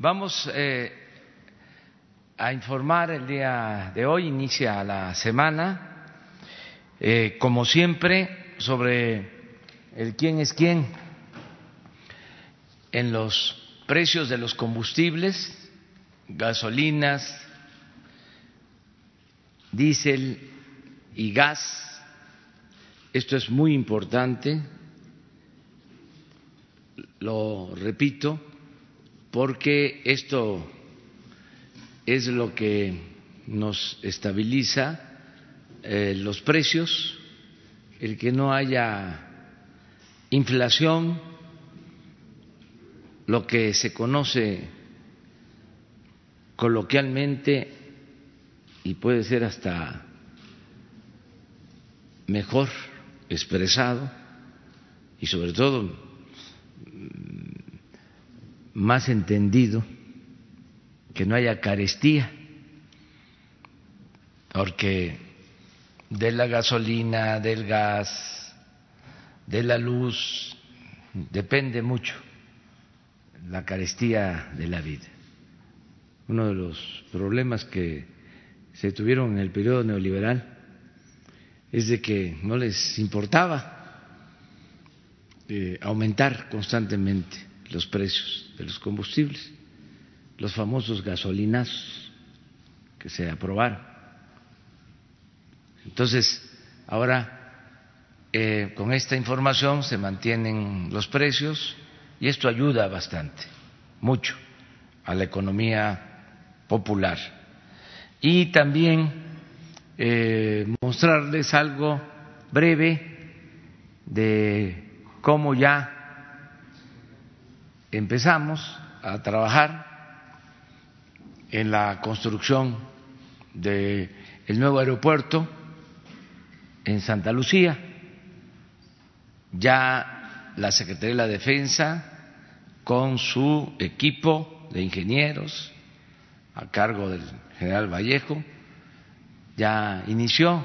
Vamos eh, a informar el día de hoy, inicia la semana, eh, como siempre, sobre el quién es quién en los precios de los combustibles, gasolinas, diésel y gas. Esto es muy importante, lo repito, porque esto es lo que nos estabiliza eh, los precios, el que no haya inflación, lo que se conoce coloquialmente y puede ser hasta mejor expresado y sobre todo más entendido, que no haya carestía, porque de la gasolina, del gas, de la luz, depende mucho la carestía de la vida. Uno de los problemas que se tuvieron en el periodo neoliberal es de que no les importaba eh, aumentar constantemente los precios de los combustibles, los famosos gasolinazos que se aprobaron. Entonces, ahora eh, con esta información se mantienen los precios y esto ayuda bastante, mucho, a la economía popular. Y también eh, mostrarles algo breve de cómo ya empezamos a trabajar en la construcción del nuevo aeropuerto en Santa Lucía. Ya la Secretaría de la Defensa, con su equipo de ingenieros a cargo del general Vallejo, ya inició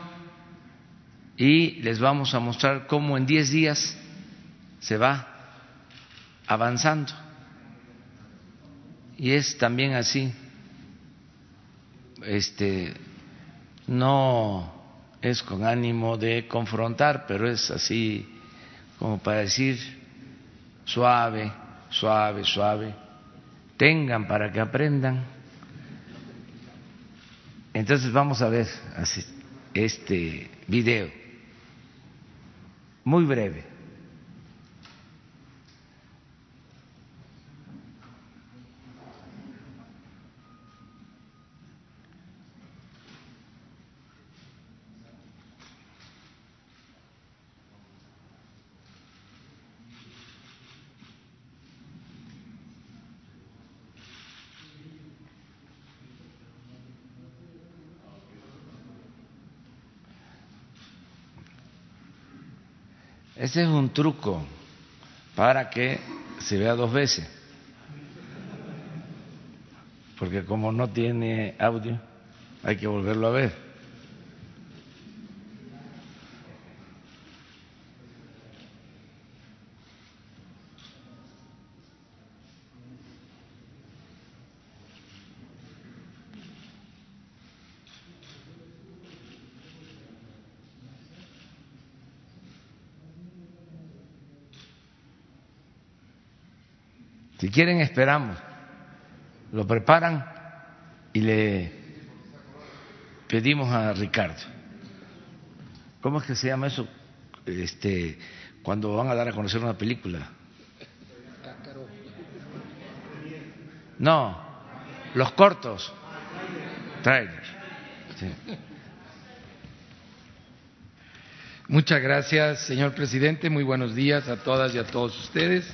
y les vamos a mostrar cómo en 10 días se va avanzando. Y es también así, este, no es con ánimo de confrontar, pero es así como para decir suave, suave, suave, tengan para que aprendan entonces vamos a ver este video, muy breve. Ese es un truco para que se vea dos veces. Porque como no tiene audio, hay que volverlo a ver. Si quieren, esperamos. Lo preparan y le pedimos a Ricardo. ¿Cómo es que se llama eso? Este, cuando van a dar a conocer una película. No, los cortos. Trailers. Muchas gracias, señor presidente. Muy buenos días a todas y a todos ustedes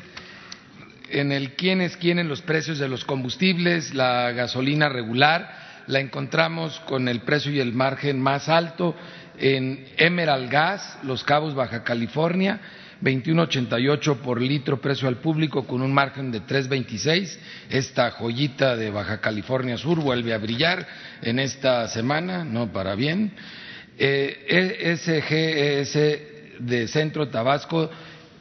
en el quién es quién en los precios de los combustibles, la gasolina regular, la encontramos con el precio y el margen más alto en Emerald Gas, Los Cabos, Baja California, 21.88 por litro precio al público con un margen de 3.26. Esta joyita de Baja California Sur vuelve a brillar en esta semana, no para bien. Eh, SGS de Centro Tabasco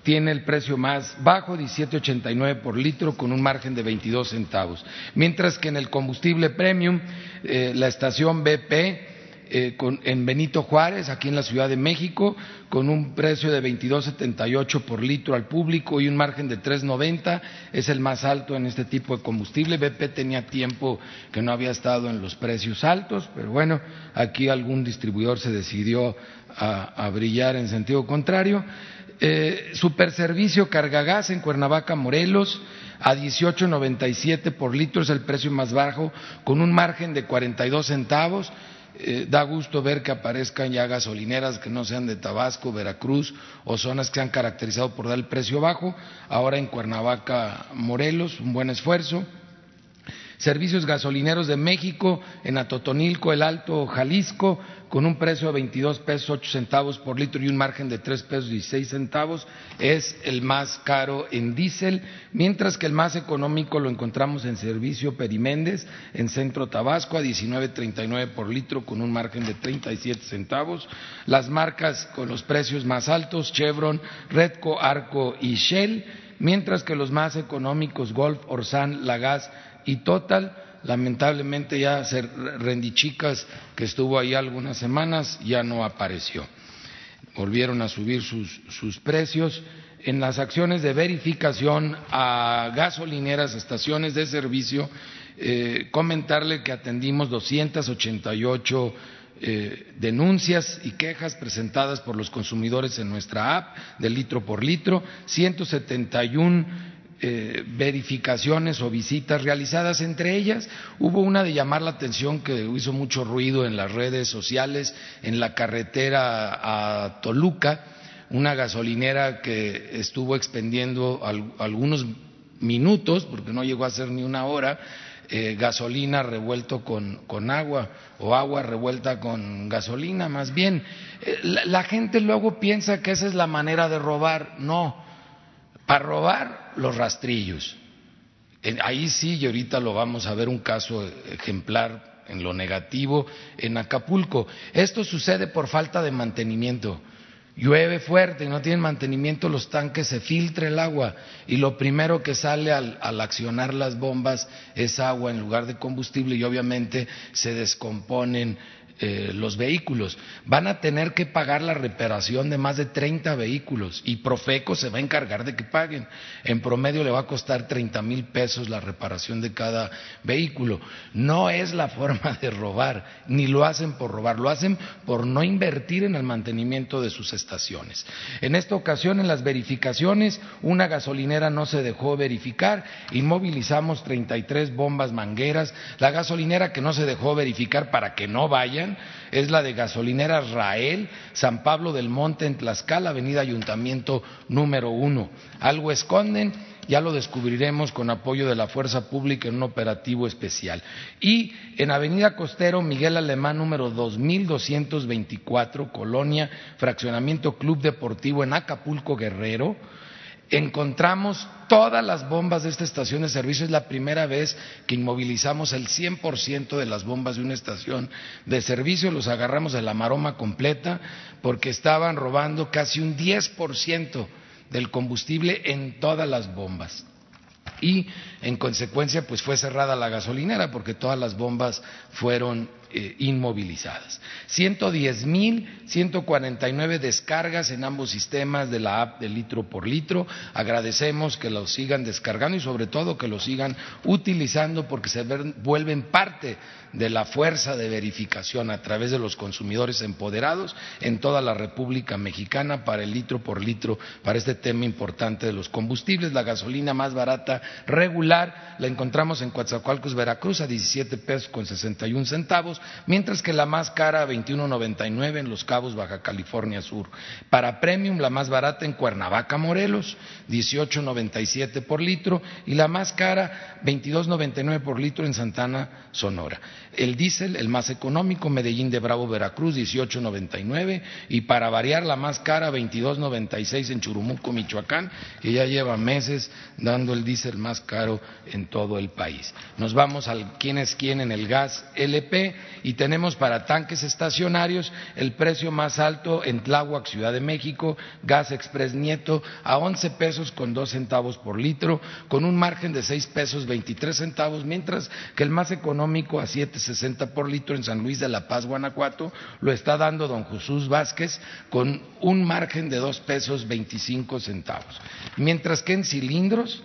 tiene el precio más bajo, 17.89 por litro, con un margen de 22 centavos. Mientras que en el combustible premium, eh, la estación BP eh, en Benito Juárez, aquí en la Ciudad de México, con un precio de 22.78 por litro al público y un margen de 3.90, es el más alto en este tipo de combustible. BP tenía tiempo que no había estado en los precios altos, pero bueno, aquí algún distribuidor se decidió a, brillar en sentido contrario. Eh, Superservicio Cargagas en Cuernavaca, Morelos, a 18.97 por litro es el precio más bajo, con un margen de 42 centavos eh, da gusto ver que aparezcan ya gasolineras que no sean de Tabasco, Veracruz o zonas que se han caracterizado por dar el precio bajo. Ahora en Cuernavaca, Morelos, un buen esfuerzo. Servicios gasolineros de México, en Atotonilco, El Alto, Jalisco, con un precio de 22 pesos 8 centavos por litro y un margen de 3 pesos 16 centavos, es el más caro en diésel, mientras que el más económico lo encontramos en Servicio Periméndez, en Centro Tabasco, a 19.39 por litro, con un margen de 37 centavos. Las marcas con los precios más altos, Chevron, Redco, Arco y Shell, mientras que los más económicos, Golf, Orsan, Lagas y Total, lamentablemente ya Rendichicas, que estuvo ahí algunas semanas, ya no apareció. Volvieron a subir sus, precios. En las acciones de verificación a gasolineras, estaciones de servicio, eh, comentarle que atendimos 288 eh, denuncias y quejas presentadas por los consumidores en nuestra app de litro por litro, 171 eh, verificaciones o visitas realizadas. Entre ellas hubo una de llamar la atención que hizo mucho ruido en las redes sociales, en la carretera a Toluca, una gasolinera que estuvo expendiendo algunos minutos, porque no llegó a ser ni una hora, eh, gasolina revuelto con, agua o agua revuelta con gasolina, más bien. Eh, la gente luego piensa que esa es la manera de robar. No, para robar los rastrillos. Ahí sí, y ahorita lo vamos a ver un caso ejemplar en lo negativo en Acapulco. Esto sucede por falta de mantenimiento. Llueve fuerte y no tienen mantenimiento los tanques, se filtra el agua y lo primero que sale al, al, accionar las bombas es agua en lugar de combustible y obviamente se descomponen eh, los vehículos. Van a tener que pagar la reparación de más de 30 vehículos y Profeco se va a encargar de que paguen. En promedio le va a costar 30 mil pesos la reparación de cada vehículo. No es la forma de robar, ni lo hacen por robar, lo hacen por no invertir en el mantenimiento de sus estaciones. En esta ocasión, en las verificaciones, una gasolinera no se dejó verificar, inmovilizamos 33 bombas mangueras, la gasolinera que no se dejó verificar para que no vayan, es la de gasolinera Rael, San Pablo del Monte, en Tlaxcala, Avenida Ayuntamiento número uno. Algo esconden, ya lo descubriremos con apoyo de la Fuerza Pública en un operativo especial. Y en Avenida Costero, Miguel Alemán número 2224, Colonia, Fraccionamiento Club Deportivo en Acapulco, Guerrero, encontramos todas las bombas de esta estación de servicio. Es la primera vez que inmovilizamos el 100% de las bombas de una estación de servicio. Los agarramos de la maroma completa porque estaban robando casi un 10% del combustible en todas las bombas y en consecuencia pues fue cerrada la gasolinera porque todas las bombas fueron eh, inmovilizadas. 110 mil 149 descargas en ambos sistemas de la app de litro por litro. Agradecemos que lo sigan descargando y sobre todo que lo sigan utilizando porque se vuelven parte de la fuerza de verificación a través de los consumidores empoderados en toda la República Mexicana para el litro por litro, para este tema importante de los combustibles. La gasolina más barata regular la encontramos en Coatzacoalcos, Veracruz, a 17 pesos con 61 centavos, mientras que la más cara a 21.99 en Los Cabos, Baja California Sur. Para Premium, la más barata en Cuernavaca, Morelos, 18.97 por litro, y la más cara, 22.99 por litro en Santana, Sonora. El diésel, el más económico, Medellín de Bravo, Veracruz, 18.99, y para variar la más cara, 22.96 en Churumuco, Michoacán, que ya lleva meses dando el diésel más caro en todo el país. Nos vamos al quién es quién en el gas LP y tenemos para tanques estacionarios el precio más alto en Tláhuac, Ciudad de México, Gas Express Nieto a 11 pesos con dos centavos por litro, con un margen de 6 pesos 23 centavos, mientras que el más económico a 7.60 por litro en San Luis de la Paz, Guanajuato, lo está dando don Jesús Vázquez con un margen de dos pesos 25 centavos. Mientras que en cilindros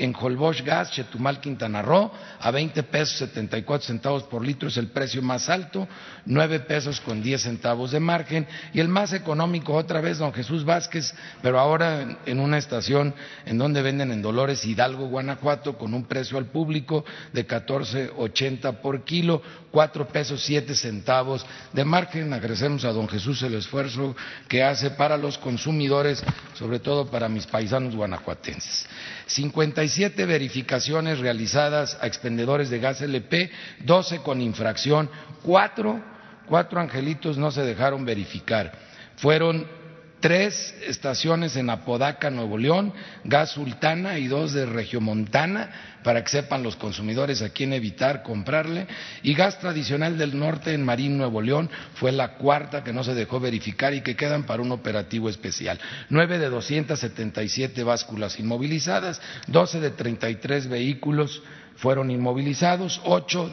en Holbox Gas, Chetumal, Quintana Roo, a 20 pesos 74 centavos por litro es el precio más alto, 9 pesos con 10 centavos de margen, y el más económico otra vez don Jesús Vázquez, pero ahora en una estación en donde venden en Dolores Hidalgo, Guanajuato, con un precio al público de 14.80 por kilo, 4 pesos 7 centavos de margen. Agradecemos a don Jesús el esfuerzo que hace para los consumidores, sobre todo para mis paisanos guanajuatenses. 57 verificaciones realizadas a expendedores de gas LP, 12 con infracción, cuatro, cuatro angelitos no se dejaron verificar. Fueron tres estaciones en Apodaca, Nuevo León, Gas Sultana y dos de Regiomontana, para que sepan los consumidores a quién evitar comprarle, y Gas Tradicional del Norte en Marín, Nuevo León, fue la cuarta que no se dejó verificar y que quedan para un operativo especial. Nueve de 277 básculas inmovilizadas, doce de 33 vehículos fueron inmovilizados, ocho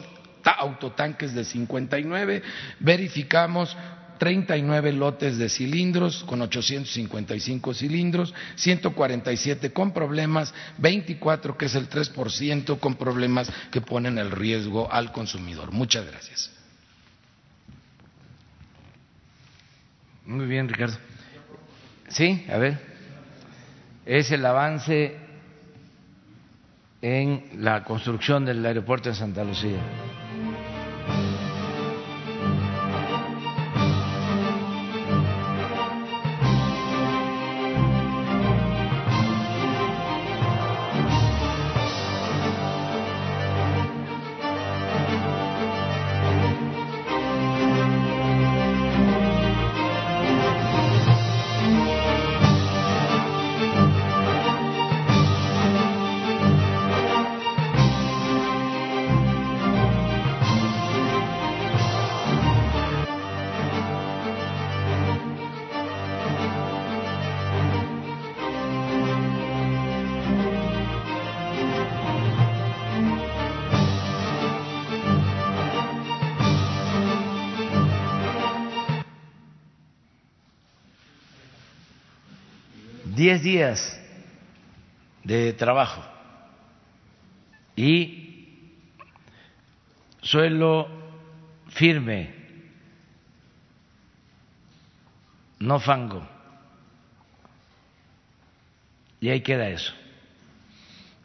autotanques de 59, verificamos 39 lotes de cilindros con 855 cilindros, 147 con problemas, 24 que es el 3% con problemas que ponen el riesgo al consumidor. Muchas gracias. Muy bien, Ricardo. Sí, a ver. Es el avance en la construcción del aeropuerto de Santa Lucía. Diez días de trabajo y suelo firme, no fango. Y ahí queda eso.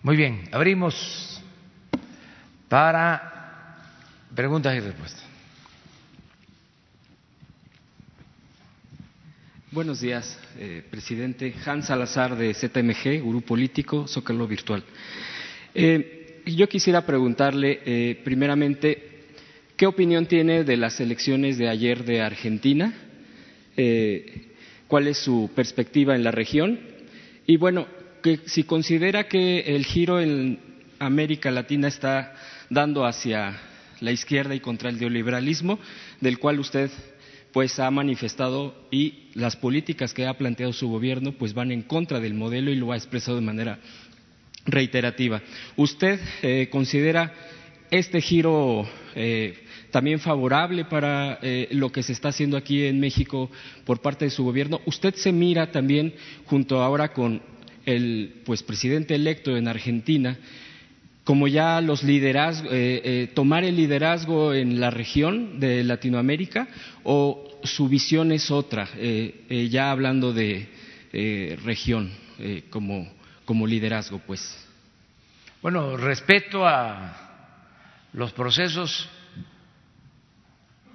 Muy bien, abrimos para preguntas y respuestas. Buenos días, eh, presidente. Hans Salazar de ZMG, Grupo Político, Zócalo Virtual. Eh, yo quisiera preguntarle, eh, primeramente, ¿qué opinión tiene de las elecciones de ayer de Argentina? ¿Cuál es su perspectiva en la región? Y bueno, que si considera que el giro en América Latina está dando hacia la izquierda y contra el neoliberalismo, del cual usted pues ha manifestado y las políticas que ha planteado su gobierno pues van en contra del modelo y lo ha expresado de manera reiterativa. ¿Usted eh, considera este giro eh, también favorable para eh, lo que se está haciendo aquí en México por parte de su gobierno? ¿Usted se mira también junto ahora con el pues presidente electo en Argentina como ya los liderazgos, eh, eh, tomar el liderazgo en la región de Latinoamérica o su visión es otra, eh, ya hablando de región como, como liderazgo, pues. Bueno, respeto a los procesos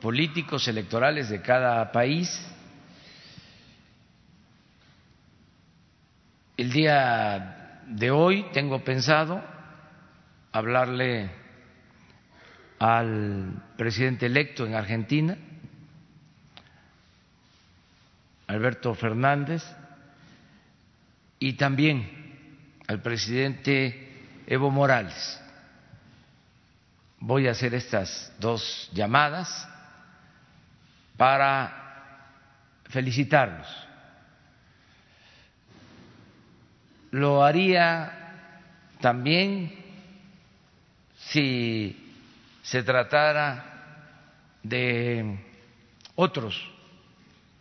políticos electorales de cada país. El día de hoy tengo pensado hablarle al presidente electo en Argentina, Alberto Fernández, y también al presidente Evo Morales. voy a hacer estas dos llamadas para felicitarlos. Lo haría también si se tratara de otros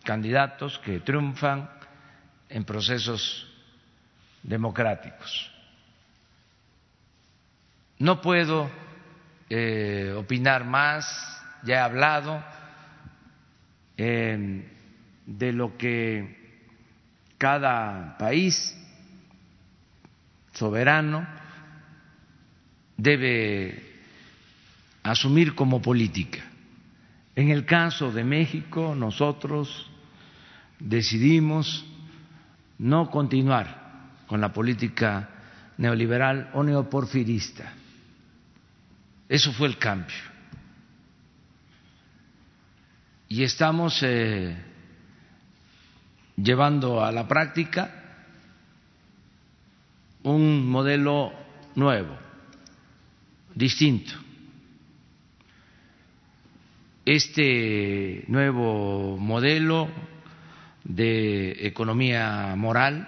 candidatos que triunfan en procesos democráticos. No puedo eh, opinar más, ya he hablado eh, de lo que cada país soberano debe asumir como política. En el caso de México, nosotros decidimos no continuar con la política neoliberal o neoporfirista. Eso fue el cambio. Y estamos eh, llevando a la práctica un modelo nuevo, distinto. Este nuevo modelo de economía moral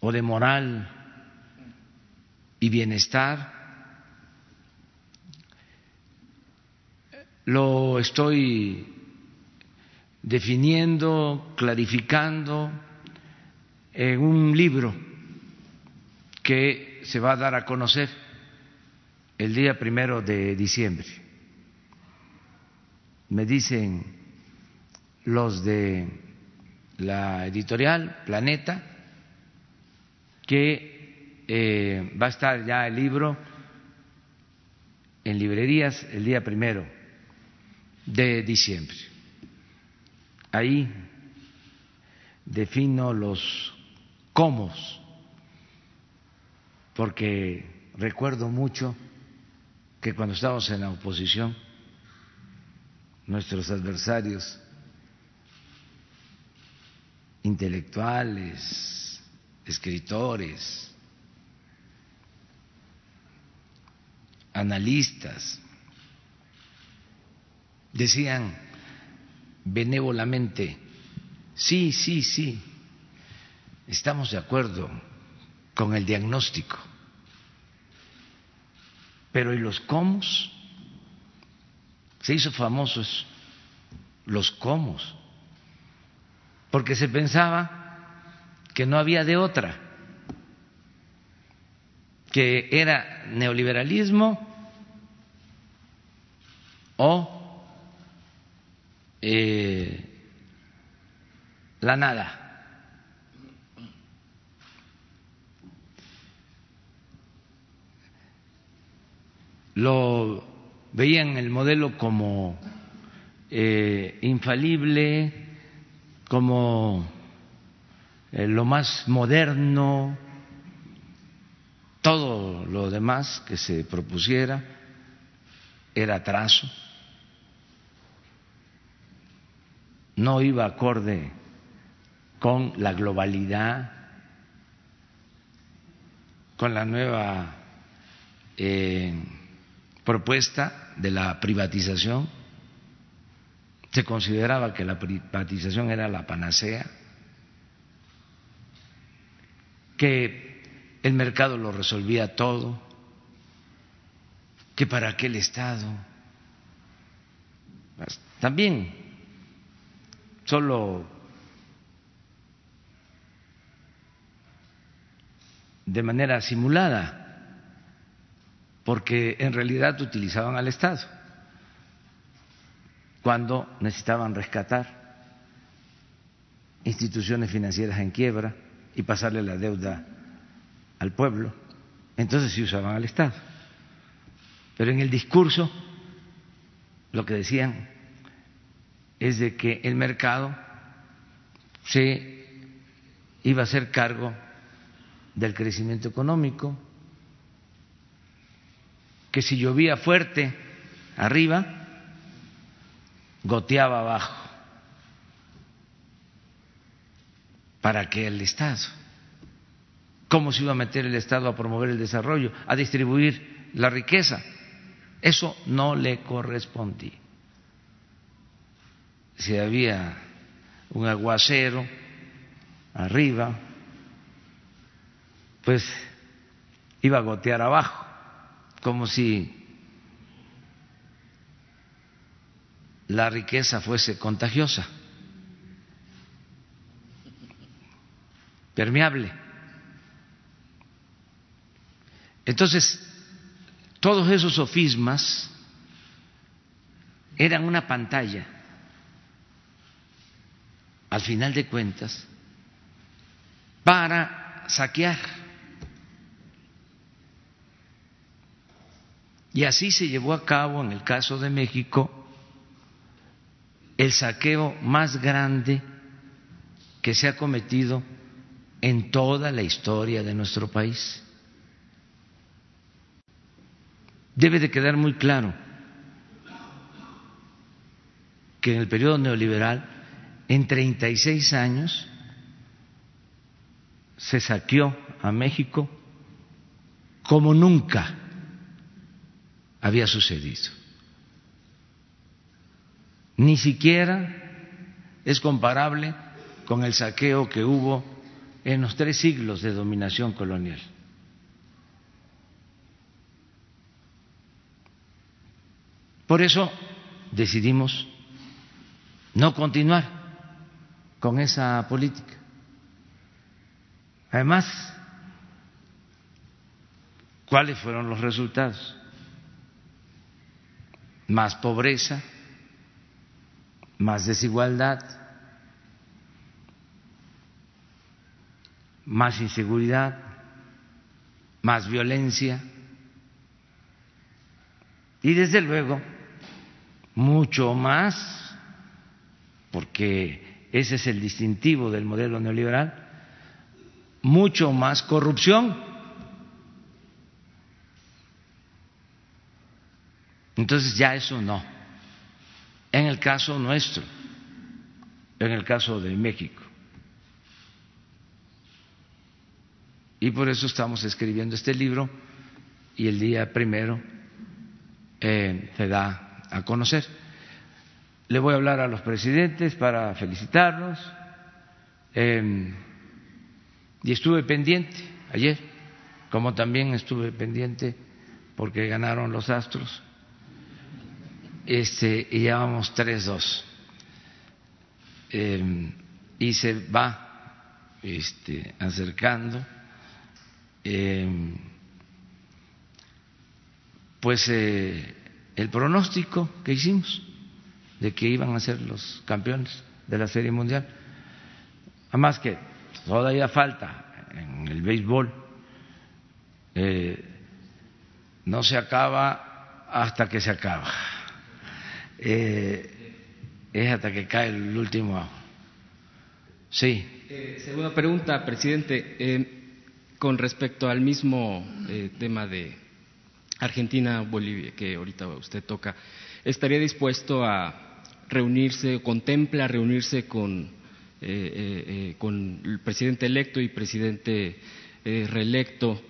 o de moral y bienestar lo estoy definiendo, clarificando en un libro que se va a dar a conocer el día primero de diciembre. Me dicen los de la editorial Planeta que eh, va a estar ya el libro en librerías el día primero de diciembre. Ahí defino los cómo, porque recuerdo mucho que cuando estábamos en la oposición, nuestros adversarios intelectuales, escritores, analistas, decían benévolamente, sí, sí, sí, estamos de acuerdo con el diagnóstico pero ¿y los cómo? Se hizo famosos los cómo, porque se pensaba que no había de otra, que era neoliberalismo o eh, la nada. Lo veían el modelo como eh, infalible, como eh, lo más moderno, todo lo demás que se propusiera era atraso, no iba acorde con la globalidad, con la nueva eh, propuesta de la privatización, se consideraba que la privatización era la panacea, que el mercado lo resolvía todo, que para qué el Estado. También solo de manera simulada porque en realidad utilizaban al Estado cuando necesitaban rescatar instituciones financieras en quiebra y pasarle la deuda al pueblo, entonces sí usaban al Estado. Pero en el discurso lo que decían es de que el mercado se iba a hacer cargo del crecimiento económico, que si llovía fuerte arriba, goteaba abajo, para que el Estado ¿Cómo se iba a meter el Estado a promover el desarrollo, a distribuir la riqueza? Eso no le correspondía. Si había un aguacero arriba, pues iba a gotear abajo, como si la riqueza fuese contagiosa, permeable. Entonces, todos esos sofismas eran una pantalla, al final de cuentas, para saquear. Y así se llevó a cabo en el caso de México el saqueo más grande que se ha cometido en toda la historia de nuestro país. Debe de quedar muy claro que en el periodo neoliberal, en 36 años, se saqueó a México como nunca había sucedido ni siquiera es comparable con el saqueo que hubo en los tres siglos de dominación colonial. Por eso decidimos no continuar con esa política. Además, ¿cuáles fueron los resultados? Más pobreza, más desigualdad, más inseguridad, más violencia y desde luego mucho más, porque ese es el distintivo del modelo neoliberal, mucho más corrupción. Entonces ya eso no en el caso nuestro, en el caso de México. Y por eso estamos escribiendo este libro y el día primero eh, se da a conocer. Le voy a hablar a los presidentes para felicitarlos. Em, y estuve pendiente ayer, como también estuve pendiente porque ganaron los Astros este, y llevamos tres dos. Em, y se va este, acercando. Em, pues eh, el pronóstico que hicimos de que iban a ser los campeones de la Serie Mundial. Además que todavía falta en el béisbol, eh, no se acaba hasta que se acaba eh, es hasta que cae el último Sí. Eh, segunda pregunta, presidente. Eh, con respecto al mismo eh, tema de Argentina-Bolivia que ahorita usted toca, ¿estaría dispuesto a reunirse, contempla reunirse con, con el presidente electo y presidente reelecto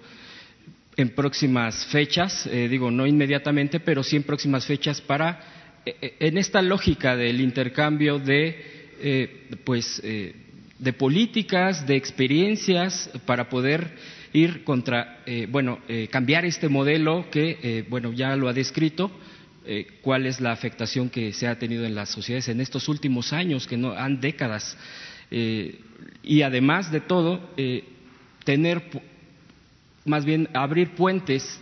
en próximas fechas? digo, no inmediatamente, pero sí en próximas fechas para en esta lógica del intercambio de, eh, pues, de políticas, de experiencias para poder ir contra, bueno, cambiar este modelo que, bueno, ya lo ha descrito, cuál es la afectación que se ha tenido en las sociedades en estos últimos años, que no han décadas, y además de todo, tener, más bien, abrir puentes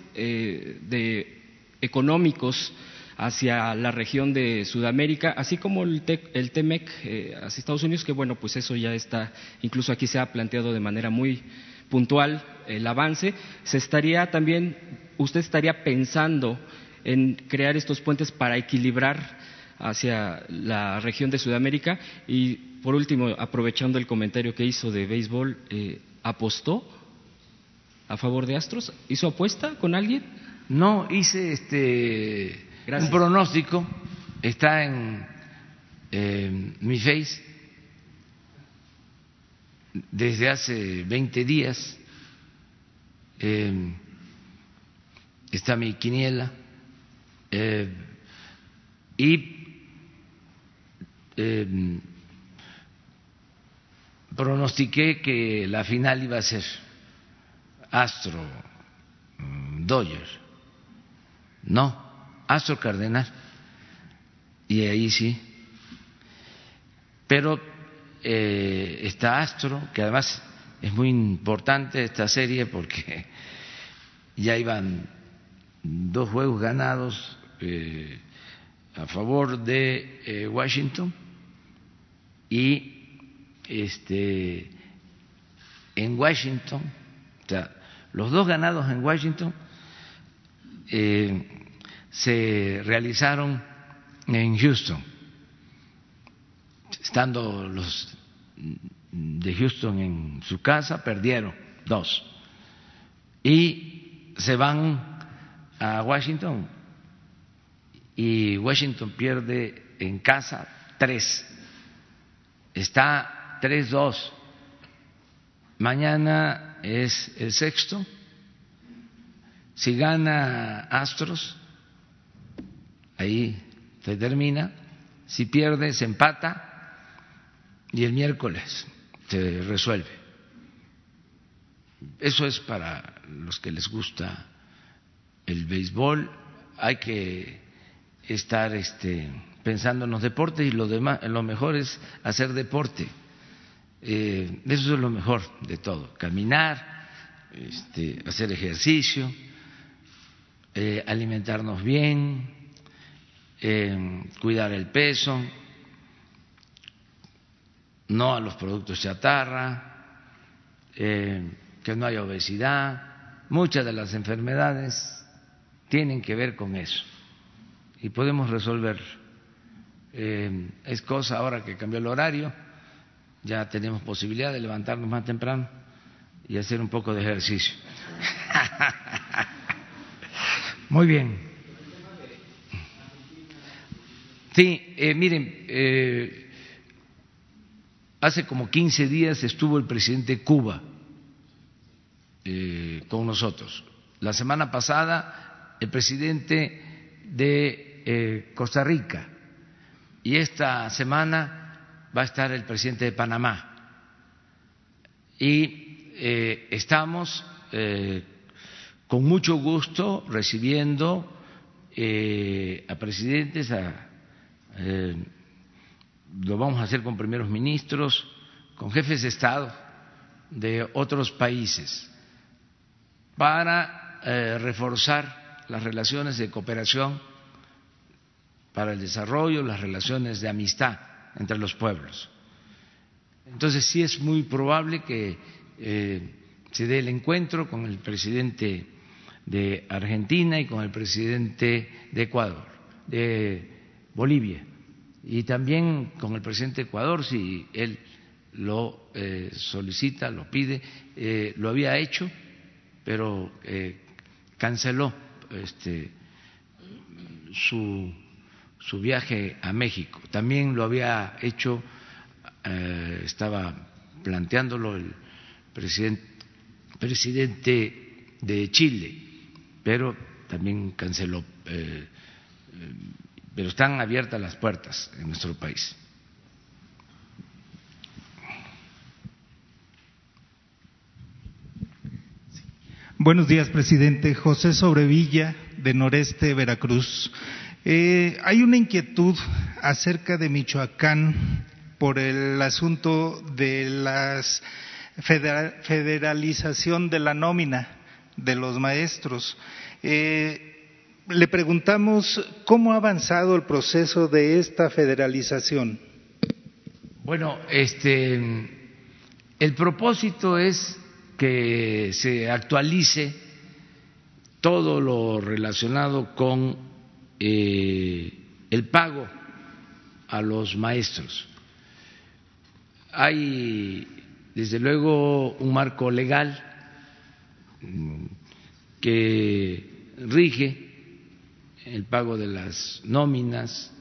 económicos hacia la región de Sudamérica, así como el, el TEMEC eh, hacia Estados Unidos, que bueno, pues eso ya está, incluso aquí se ha planteado de manera muy puntual el avance. Se estaría también, usted estaría pensando en crear estos puentes para equilibrar hacia la región de Sudamérica y por último, aprovechando el comentario que hizo de béisbol, eh, ¿apostó a favor de Astros? ¿Hizo apuesta con alguien? No, hice este un pronóstico, está en mi face. Desde hace 20 días eh, está mi quiniela eh, y eh, pronostiqué que la final iba a ser Astro Dodger, no, Astro Cardenal, y ahí sí, pero eh, está Astro, que además es muy importante esta serie porque ya iban dos juegos ganados eh, a favor de eh, Washington y este en Washington, o sea, los dos ganados en Washington eh, se realizaron en Houston, estando los de Houston en su casa, perdieron dos. Y se van a Washington y Washington pierde en casa tres. Está tres dos. Mañana es el sexto. Si gana Astros, ahí se termina. Si pierde, se empata. Y el miércoles se resuelve. Eso es para los que les gusta el béisbol. Hay que estar este, pensando en los deportes y lo, demás, lo mejor es hacer deporte. Eh, eso es lo mejor de todo, caminar, este, hacer ejercicio, eh, alimentarnos bien, eh, cuidar el peso, no a los productos chatarra, que no haya obesidad. Muchas de las enfermedades tienen que ver con eso y podemos resolver. Eh, es cosa ahora que cambió el horario, ya tenemos posibilidad de levantarnos más temprano y hacer un poco de ejercicio. Muy bien. Sí, eh, miren, eh, hace como 15 días estuvo el presidente de Cuba con nosotros. La semana pasada el presidente de eh, Costa Rica y esta semana va a estar el presidente de Panamá. Y eh, estamos eh, con mucho gusto recibiendo a presidentes, lo vamos a hacer con primeros ministros, con jefes de Estado de otros países, para reforzar las relaciones de cooperación para el desarrollo, las relaciones de amistad entre los pueblos. Entonces sí es muy probable que eh, se dé el encuentro con el presidente de Argentina y con el presidente de Ecuador, de Bolivia, y también con el presidente de Ecuador, si él lo eh, solicita, lo pide, eh, lo había hecho, pero canceló este, su su viaje a México. También lo había hecho, eh, estaba planteándolo el presidente, presidente de Chile, pero también canceló. Pero están abiertas las puertas en nuestro país. Buenos días, presidente. José Sobrevilla, de Noreste, Veracruz. Eh, hay una inquietud acerca de Michoacán por el asunto de la federalización de la nómina de los maestros. Eh, le preguntamos cómo ha avanzado el proceso de esta federalización. Bueno, este, el propósito es que se actualice todo lo relacionado con eh, el pago a los maestros. Hay, desde luego, un marco legal mm, que rige el pago de las nóminas.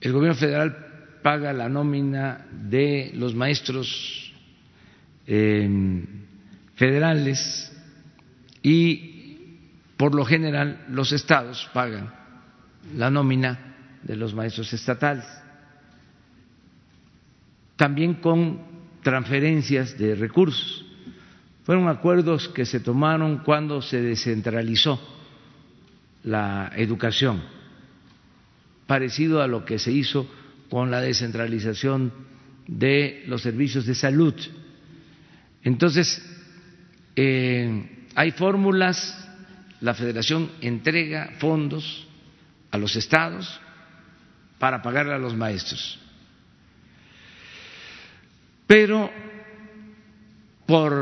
El gobierno federal paga la nómina de los maestros em, federales y por lo general los estados pagan la nómina de los maestros estatales. También con transferencias de recursos. Fueron acuerdos que se tomaron cuando se descentralizó la educación, parecido a lo que se hizo con la descentralización de los servicios de salud. Entonces, eh, hay fórmulas, la federación entrega fondos a los estados para pagarle a los maestros. Pero por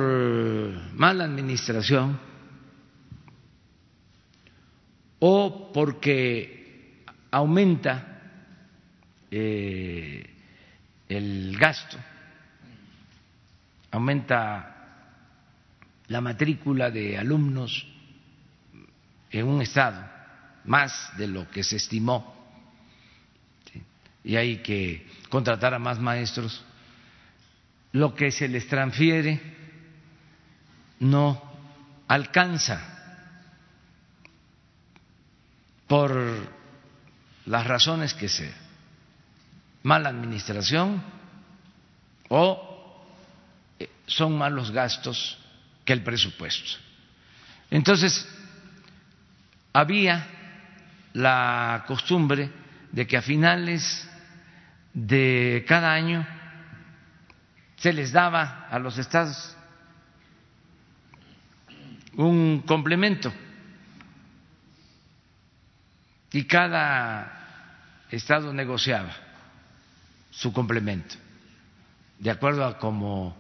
mala administración o porque aumenta eh, el gasto, aumenta la matrícula de alumnos en un estado más de lo que se estimó y hay que contratar a más maestros, lo que se les transfiere no alcanza por las razones que sea, mala administración o eh, son malos gastos que el presupuesto. Entonces, había la costumbre de que a finales de cada año se les daba a los estados un complemento y cada estado negociaba su complemento de acuerdo a cómo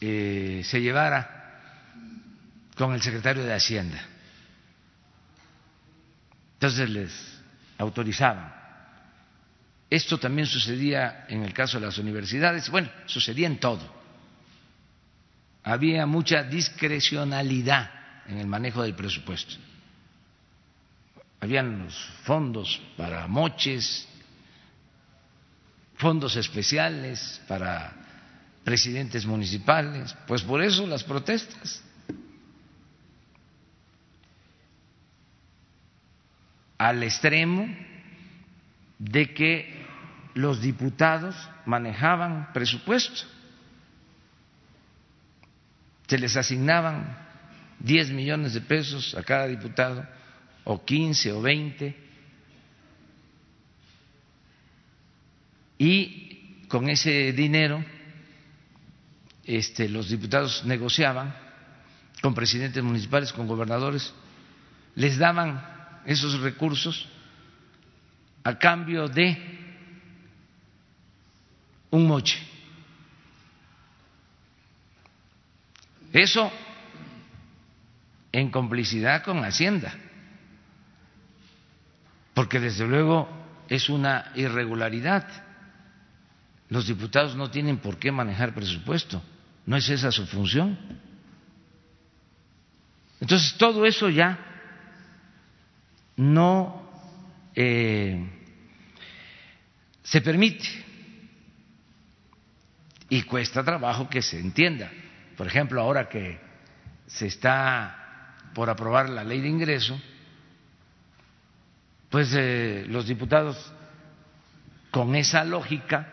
eh, se llevara con el secretario de Hacienda. Entonces les autorizaban esto también sucedía en el caso de las universidades, bueno, sucedía en todo. Había mucha discrecionalidad en el manejo del presupuesto. Habían los fondos para moches, fondos especiales para presidentes municipales, pues por eso las protestas. Al extremo de que los diputados manejaban presupuesto. Se les asignaban 10 millones de pesos a cada diputado, o 15 o 20, y con ese dinero este, los diputados negociaban con presidentes municipales, con gobernadores, les daban esos recursos a cambio de un moche. Eso en complicidad con Hacienda, porque desde luego es una irregularidad. Los diputados no tienen por qué manejar presupuesto, no es esa su función. Entonces todo eso ya no eh, se permite y cuesta trabajo que se entienda. Por ejemplo, ahora que se está por aprobar la ley de ingreso, pues eh, los diputados con esa lógica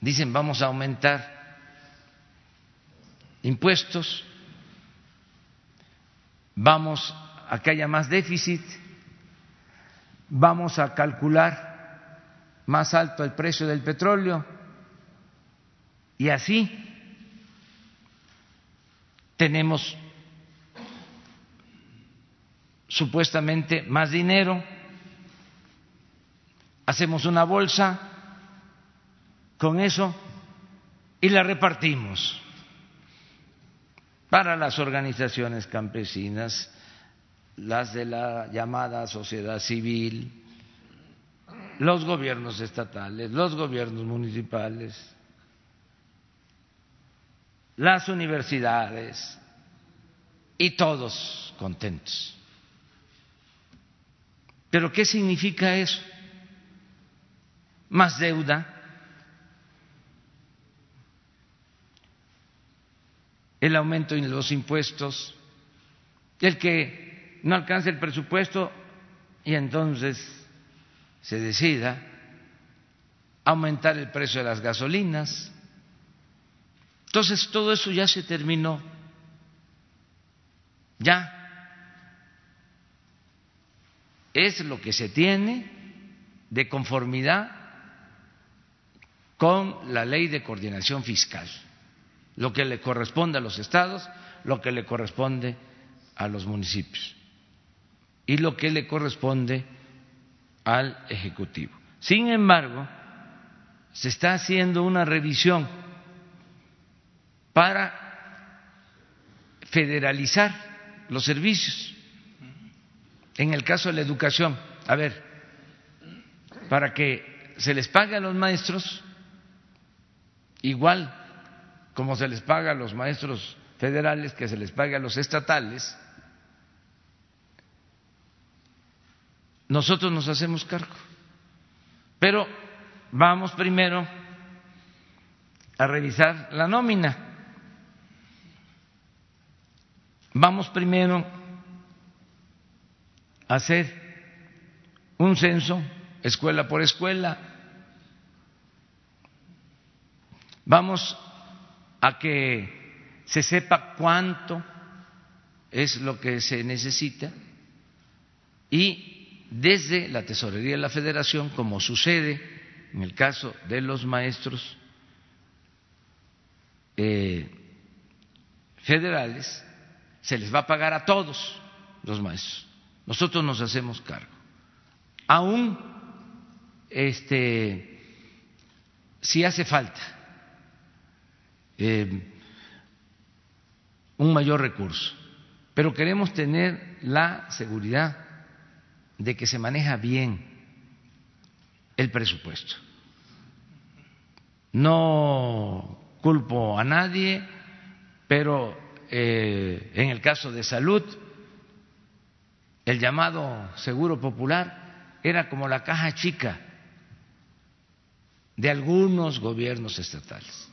dicen vamos a aumentar impuestos, vamos a que haya más déficit, vamos a calcular más alto el precio del petróleo y así tenemos supuestamente más dinero, hacemos una bolsa con eso y la repartimos para las organizaciones campesinas, las de la llamada sociedad civil, los gobiernos estatales, los gobiernos municipales, las universidades y todos contentos. Pero ¿qué significa eso? Más deuda, el aumento en los impuestos, el que no alcance el presupuesto y entonces se decida aumentar el precio de las gasolinas. Entonces todo eso ya se terminó, ya es lo que se tiene de conformidad con la ley de coordinación fiscal, lo que le corresponde a los estados, lo que le corresponde a los municipios y lo que le corresponde al Ejecutivo. Sin embargo, se está haciendo una revisión para federalizar los servicios. En el caso de la educación, a ver, para que se les pague a los maestros igual como se les paga a los maestros federales, que se les pague a los estatales, nosotros nos hacemos cargo. Pero vamos primero a revisar la nómina. Vamos primero hacer un censo escuela por escuela. Vamos a que se sepa cuánto es lo que se necesita y desde la Tesorería de la Federación, como sucede en el caso de los maestros eh, federales, se les va a pagar a todos los maestros. Nosotros nos hacemos cargo. Aún este, si hace falta eh, un mayor recurso, pero queremos tener la seguridad de que se maneja bien el presupuesto. No culpo a nadie, pero eh, en el caso de salud, el llamado seguro popular era como la caja chica de algunos gobiernos estatales.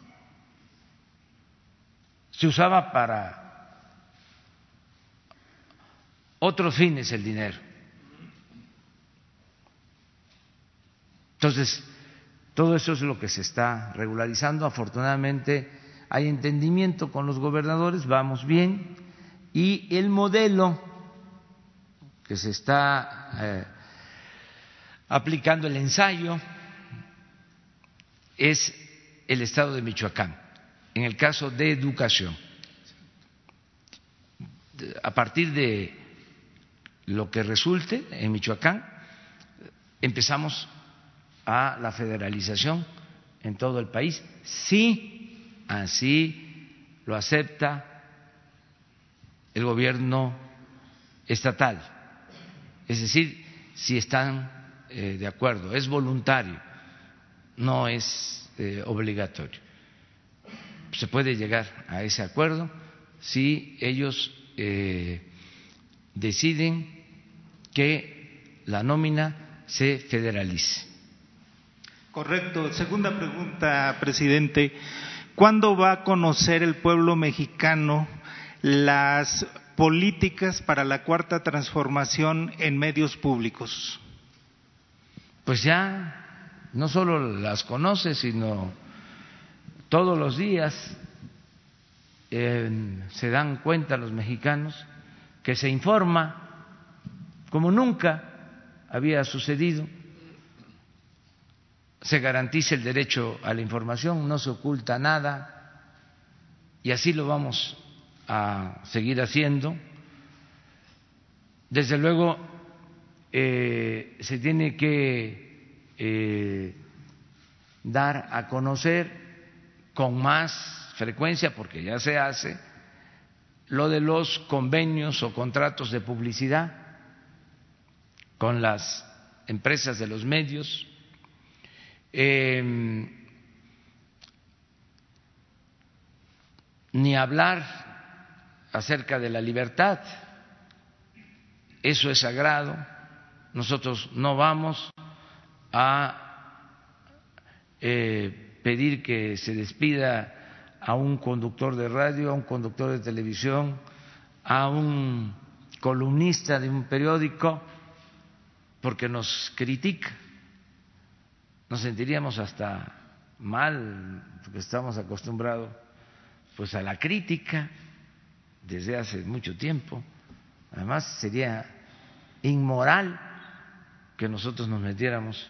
Se usaba para otros fines el dinero Entonces, todo eso es lo que se está regularizando. Afortunadamente hay entendimiento con los gobernadores, vamos bien. Y el modelo que se está eh, aplicando el ensayo es el estado de Michoacán, en el caso de educación. A partir de lo que resulte en Michoacán, empezamos a la federalización en todo el país, si así lo acepta el gobierno estatal. Es decir, si están eh, de acuerdo, es voluntario, no es eh, obligatorio. Se puede llegar a ese acuerdo si ellos eh, deciden que la nómina se federalice. Correcto. Segunda pregunta, presidente. ¿Cuándo va a conocer el pueblo mexicano las políticas para la cuarta transformación en medios públicos? Pues ya no solo las conoce, sino todos los días se dan cuenta los mexicanos que se informa como nunca había sucedido se garantiza el derecho a la información, no se oculta nada y así lo vamos a seguir haciendo. Desde luego, eh, se tiene que eh, dar a conocer con más frecuencia, porque ya se hace, lo de los convenios o contratos de publicidad con las empresas de los medios Em, ni hablar acerca de la libertad. Eso es sagrado. Nosotros no vamos a eh, pedir que se despida a un conductor de radio, a un conductor de televisión, a un columnista de un periódico, porque nos critica. Nos sentiríamos hasta mal, porque estamos acostumbrados pues a la crítica desde hace mucho tiempo. Además sería inmoral que nosotros nos metiéramos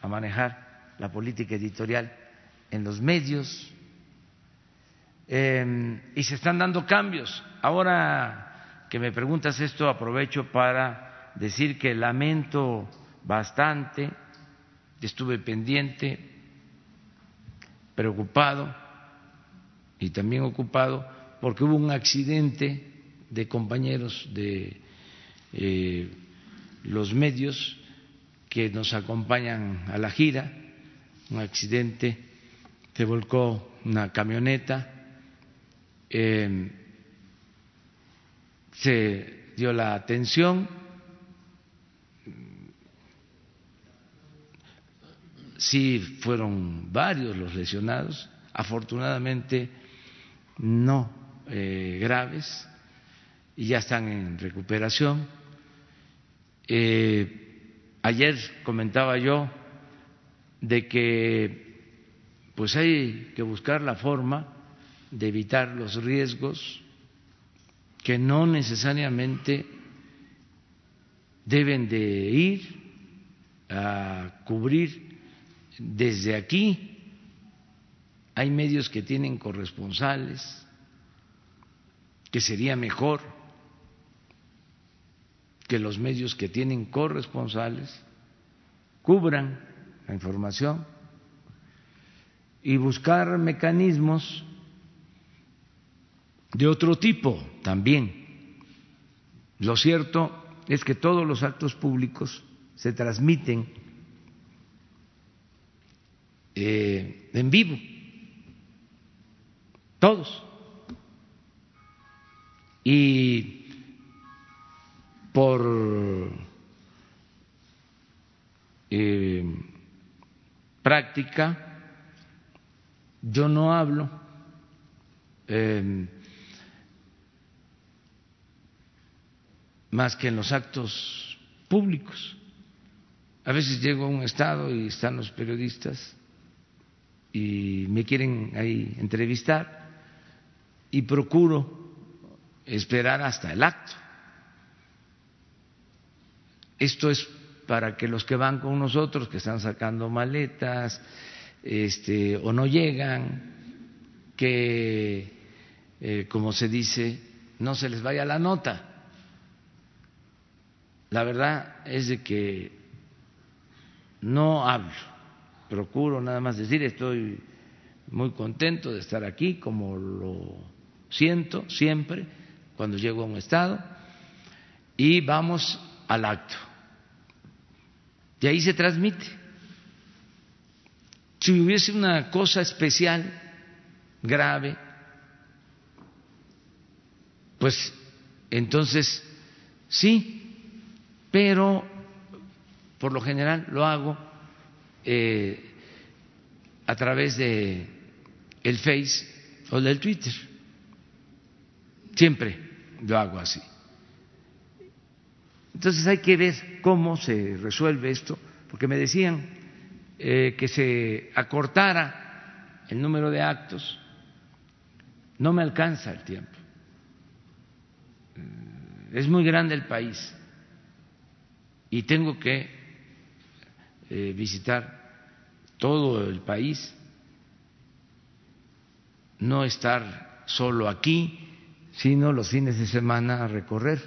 a manejar la política editorial en los medios em, y se están dando cambios. Ahora que me preguntas esto, aprovecho para decir que lamento bastante, estuve pendiente, preocupado y también ocupado porque hubo un accidente de compañeros de eh, los medios que nos acompañan a la gira, un accidente, se volcó una camioneta, eh, se dio la atención, sí fueron varios los lesionados, afortunadamente no eh, graves y ya están en recuperación. Eh, Ayer comentaba yo de que pues hay que buscar la forma de evitar los riesgos que no necesariamente deben de ir a cubrir desde aquí. Hay medios que tienen corresponsales, que sería mejor que los medios que tienen corresponsales cubran la información y buscar mecanismos de otro tipo también. Lo cierto es que todos los actos públicos se transmiten eh, en vivo, todos. Y por eh, práctica, yo no hablo eh, más que en los actos públicos. A veces llego a un estado y están los periodistas y me quieren ahí entrevistar y procuro esperar hasta el acto esto es para que los que van con nosotros, que están sacando maletas, este, o no llegan, que, eh, como se dice, no se les vaya la nota. La verdad es de que no hablo, procuro nada más decir, estoy muy contento de estar aquí, como lo siento siempre cuando llego a un estado, y vamos al acto. Y ahí se transmite. Si hubiese una cosa especial, grave, pues entonces sí, pero por lo general lo hago eh, a través de el Face o del Twitter. Siempre lo hago así. Entonces hay que ver cómo se resuelve esto, porque me decían eh, que se acortara el número de actos, no me alcanza el tiempo. Eh, es muy grande el país y tengo que eh, visitar todo el país, no estar solo aquí, sino los fines de semana a recorrer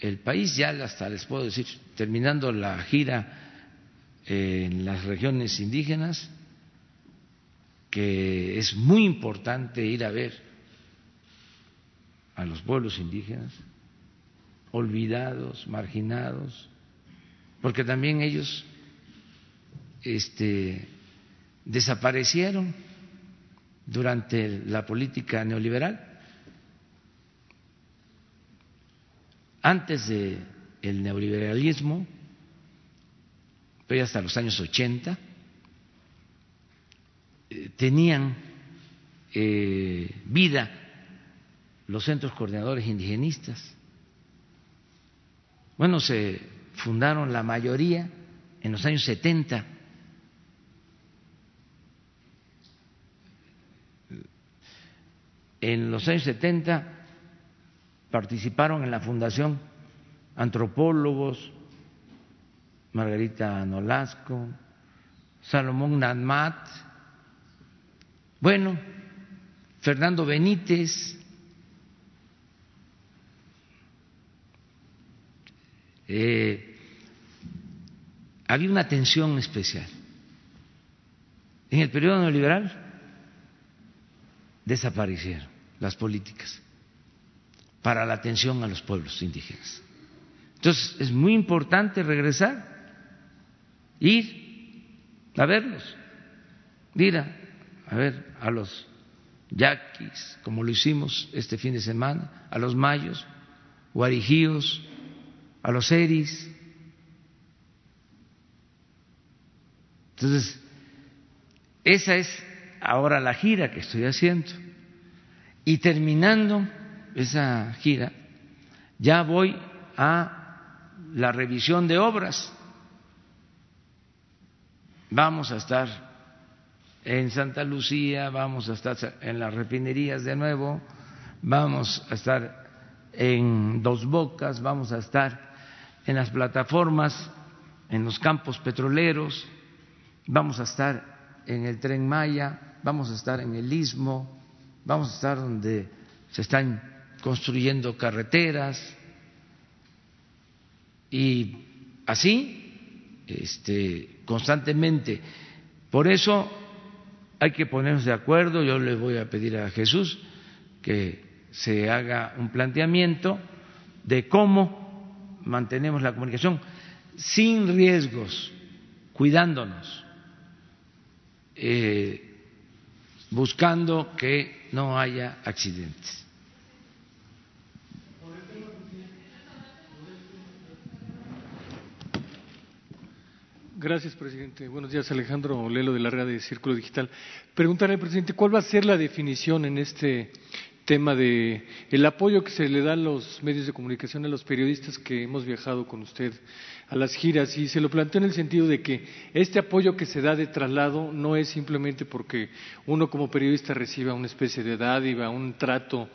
el país, ya hasta les puedo decir, terminando la gira en las regiones indígenas, que es muy importante ir a ver a los pueblos indígenas, olvidados, marginados, porque también ellos este, desaparecieron durante la política neoliberal antes del el neoliberalismo, pero hasta los años 80, eh, tenían eh, vida los centros coordinadores indigenistas. Bueno, se fundaron la mayoría en los años 70. En los años 70 participaron en la fundación antropólogos, Margarita Nolasco, Salomón Nadmat, bueno, Fernando Benítez, eh, había una tensión especial. En el periodo neoliberal desaparecieron las políticas para la atención a los pueblos indígenas. Entonces es muy importante regresar, ir a verlos, ir a, ver a los yaquis, como lo hicimos este fin de semana, a los mayos, guarijíos, a los eris. Entonces, esa es ahora la gira que estoy haciendo. Y terminando esa gira, ya voy a la revisión de obras. Vamos a estar en Santa Lucía, vamos a estar en las refinerías de nuevo, vamos a estar en Dos Bocas, vamos a estar en las plataformas, en los campos petroleros, vamos a estar en el tren Maya, vamos a estar en el istmo, vamos a estar donde se están construyendo carreteras y así este, constantemente. Por eso hay que ponernos de acuerdo, yo le voy a pedir a Jesús que se haga un planteamiento de cómo mantenemos la comunicación sin riesgos, cuidándonos, eh, buscando que no haya accidentes. Gracias, presidente. Buenos días, Alejandro Lelo de la red de Círculo Digital. Preguntarle al presidente, ¿cuál va a ser la definición en este tema de el apoyo que se le da a los medios de comunicación, a los periodistas que hemos viajado con usted a las giras y se lo planteo en el sentido de que este apoyo que se da de traslado no es simplemente porque uno como periodista reciba una especie de dádiva, un trato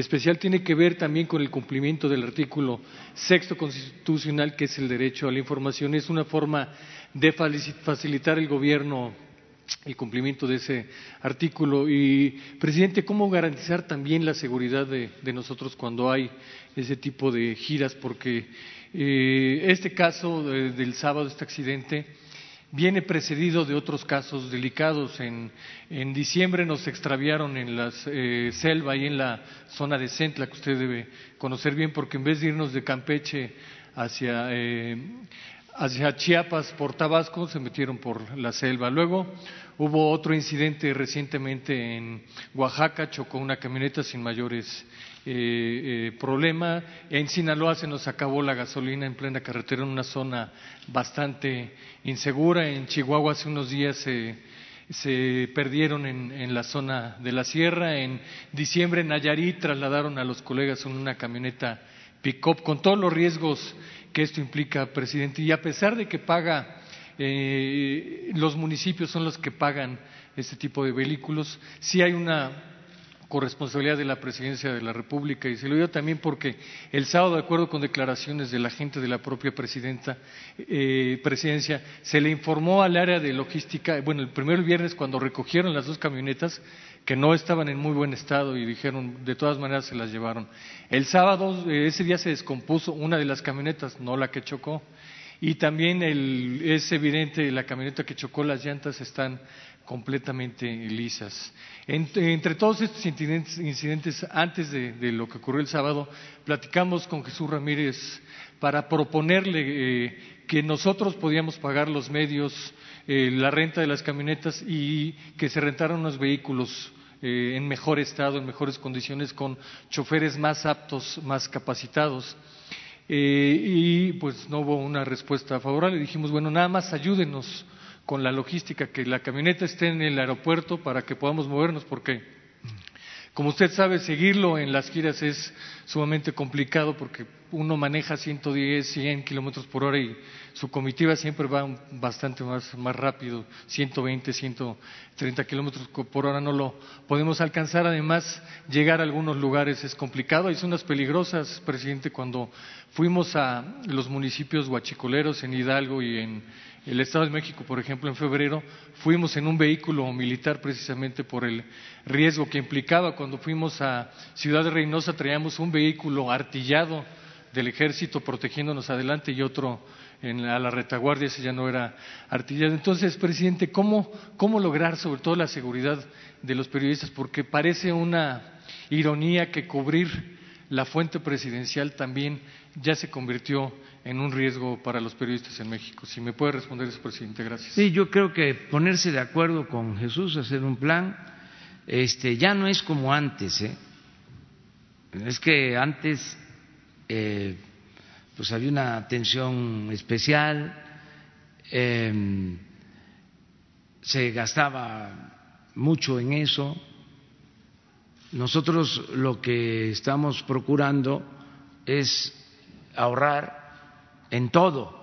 especial, tiene que ver también con el cumplimiento del artículo sexto constitucional que es el derecho a la información. Es una forma de facilitar el gobierno el cumplimiento de ese artículo. Y, presidente, ¿cómo garantizar también la seguridad de, nosotros cuando hay ese tipo de giras? Porque eh, este caso del sábado, este accidente, viene precedido de otros casos delicados. En, en diciembre nos extraviaron en la eh, selva y en la zona de Centla, que usted debe conocer bien, porque en vez de irnos de Campeche hacia eh, hacia Chiapas por Tabasco, se metieron por la selva. Luego hubo otro incidente recientemente en Oaxaca, chocó una camioneta sin mayores eh, eh, problemas. En Sinaloa se nos acabó la gasolina en plena carretera en una zona bastante insegura. En Chihuahua hace unos días se, perdieron en, en, la zona de la sierra. En diciembre en Nayarit trasladaron a los colegas en una camioneta pick-up con todos los riesgos que esto implica, presidente. Y a pesar de que paga, eh, los municipios son los que pagan este tipo de vehículos, sí hay una corresponsabilidad de la presidencia de la República y se lo digo también porque el sábado, de acuerdo con declaraciones de la gente de la propia presidenta, eh, presidencia, se le informó al área de logística, bueno, el primer viernes cuando recogieron las dos camionetas, que no estaban en muy buen estado y dijeron, de todas maneras se las llevaron. El sábado, eh, ese día se descompuso una de las camionetas, no la que chocó, y también es evidente, la camioneta que chocó, las llantas están completamente lisas. Entre, todos estos incidentes, antes de, lo que ocurrió el sábado, platicamos con Jesús Ramírez para proponerle eh, que nosotros podíamos pagar los medios, eh, la renta de las camionetas y que se rentaran unos vehículos eh, en mejor estado, en mejores condiciones, con choferes más aptos, más capacitados. Y pues no hubo una respuesta favorable. Dijimos, bueno, nada más ayúdenos con la logística, que la camioneta esté en el aeropuerto para que podamos movernos, porque Como usted sabe, seguirlo en las giras es sumamente complicado porque uno maneja 110, 100 kilómetros por hora y su comitiva siempre va bastante más, más rápido, 120, 130 kilómetros por hora no lo podemos alcanzar. Además, llegar a algunos lugares es complicado. Hay zonas peligrosas, presidente, cuando fuimos a los municipios guachicoleros en Hidalgo y en el Estado de México, por ejemplo, en febrero, fuimos en un vehículo militar precisamente por el riesgo que implicaba. Cuando fuimos a Ciudad de Reynosa traíamos un vehículo artillado del ejército protegiéndonos adelante y otro en, a la retaguardia, ese ya no era artillado. Entonces, presidente, ¿cómo, ¿cómo lograr sobre todo la seguridad de los periodistas? Porque parece una ironía que cubrir la fuente presidencial también ya se convirtió en un riesgo para los periodistas en México. Si me puede responder eso, presidente, gracias. Sí, yo creo que ponerse de acuerdo con Jesús, hacer un plan, este, ya no es como antes, ¿eh? Es que antes, eh, pues había una atención especial, eh, se gastaba mucho en eso. Nosotros lo que estamos procurando es ahorrar en todo.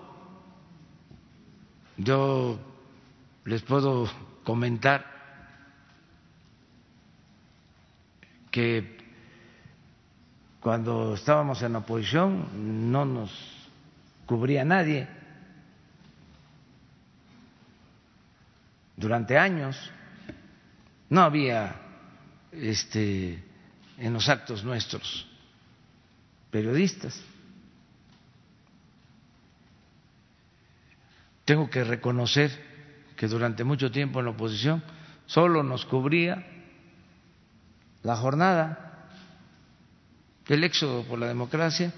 Yo les puedo comentar que cuando estábamos en la oposición no nos cubría nadie. Durante años no había este en los actos nuestros periodistas. Tengo que reconocer que durante mucho tiempo en la oposición solo nos cubría la jornada del éxodo por la democracia,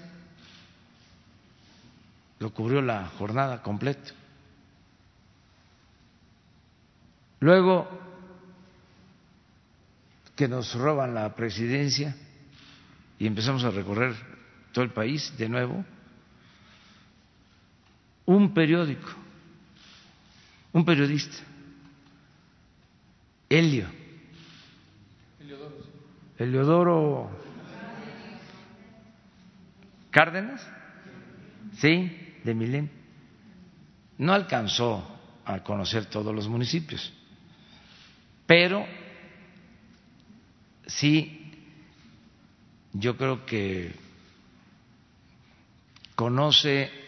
lo cubrió la jornada completa. Luego que nos roban la presidencia y empezamos a recorrer todo el país de nuevo, un periódico un periodista, Helio, Eliodoro Cárdenas, sí, de Milén, no alcanzó a conocer todos los municipios, pero sí, yo creo que conoce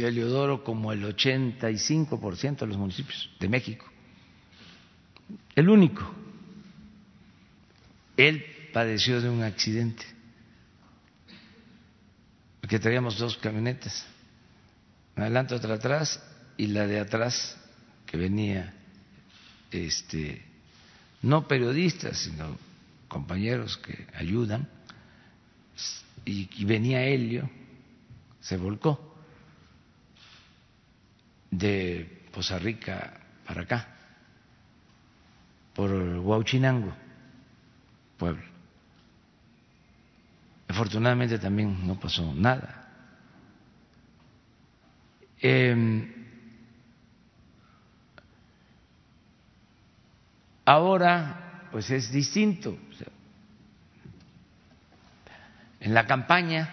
de Heliodoro como el 85% de los municipios de México. El único. Él padeció de un accidente, porque traíamos dos camionetas, adelante otra atrás y la de atrás que venía, este, no periodistas, sino compañeros que ayudan, y, y venía Helio, se volcó de Poza Rica para acá, por Huauchinango, pueblo. Afortunadamente también no pasó nada. Eh, ahora, pues es distinto. en la campaña,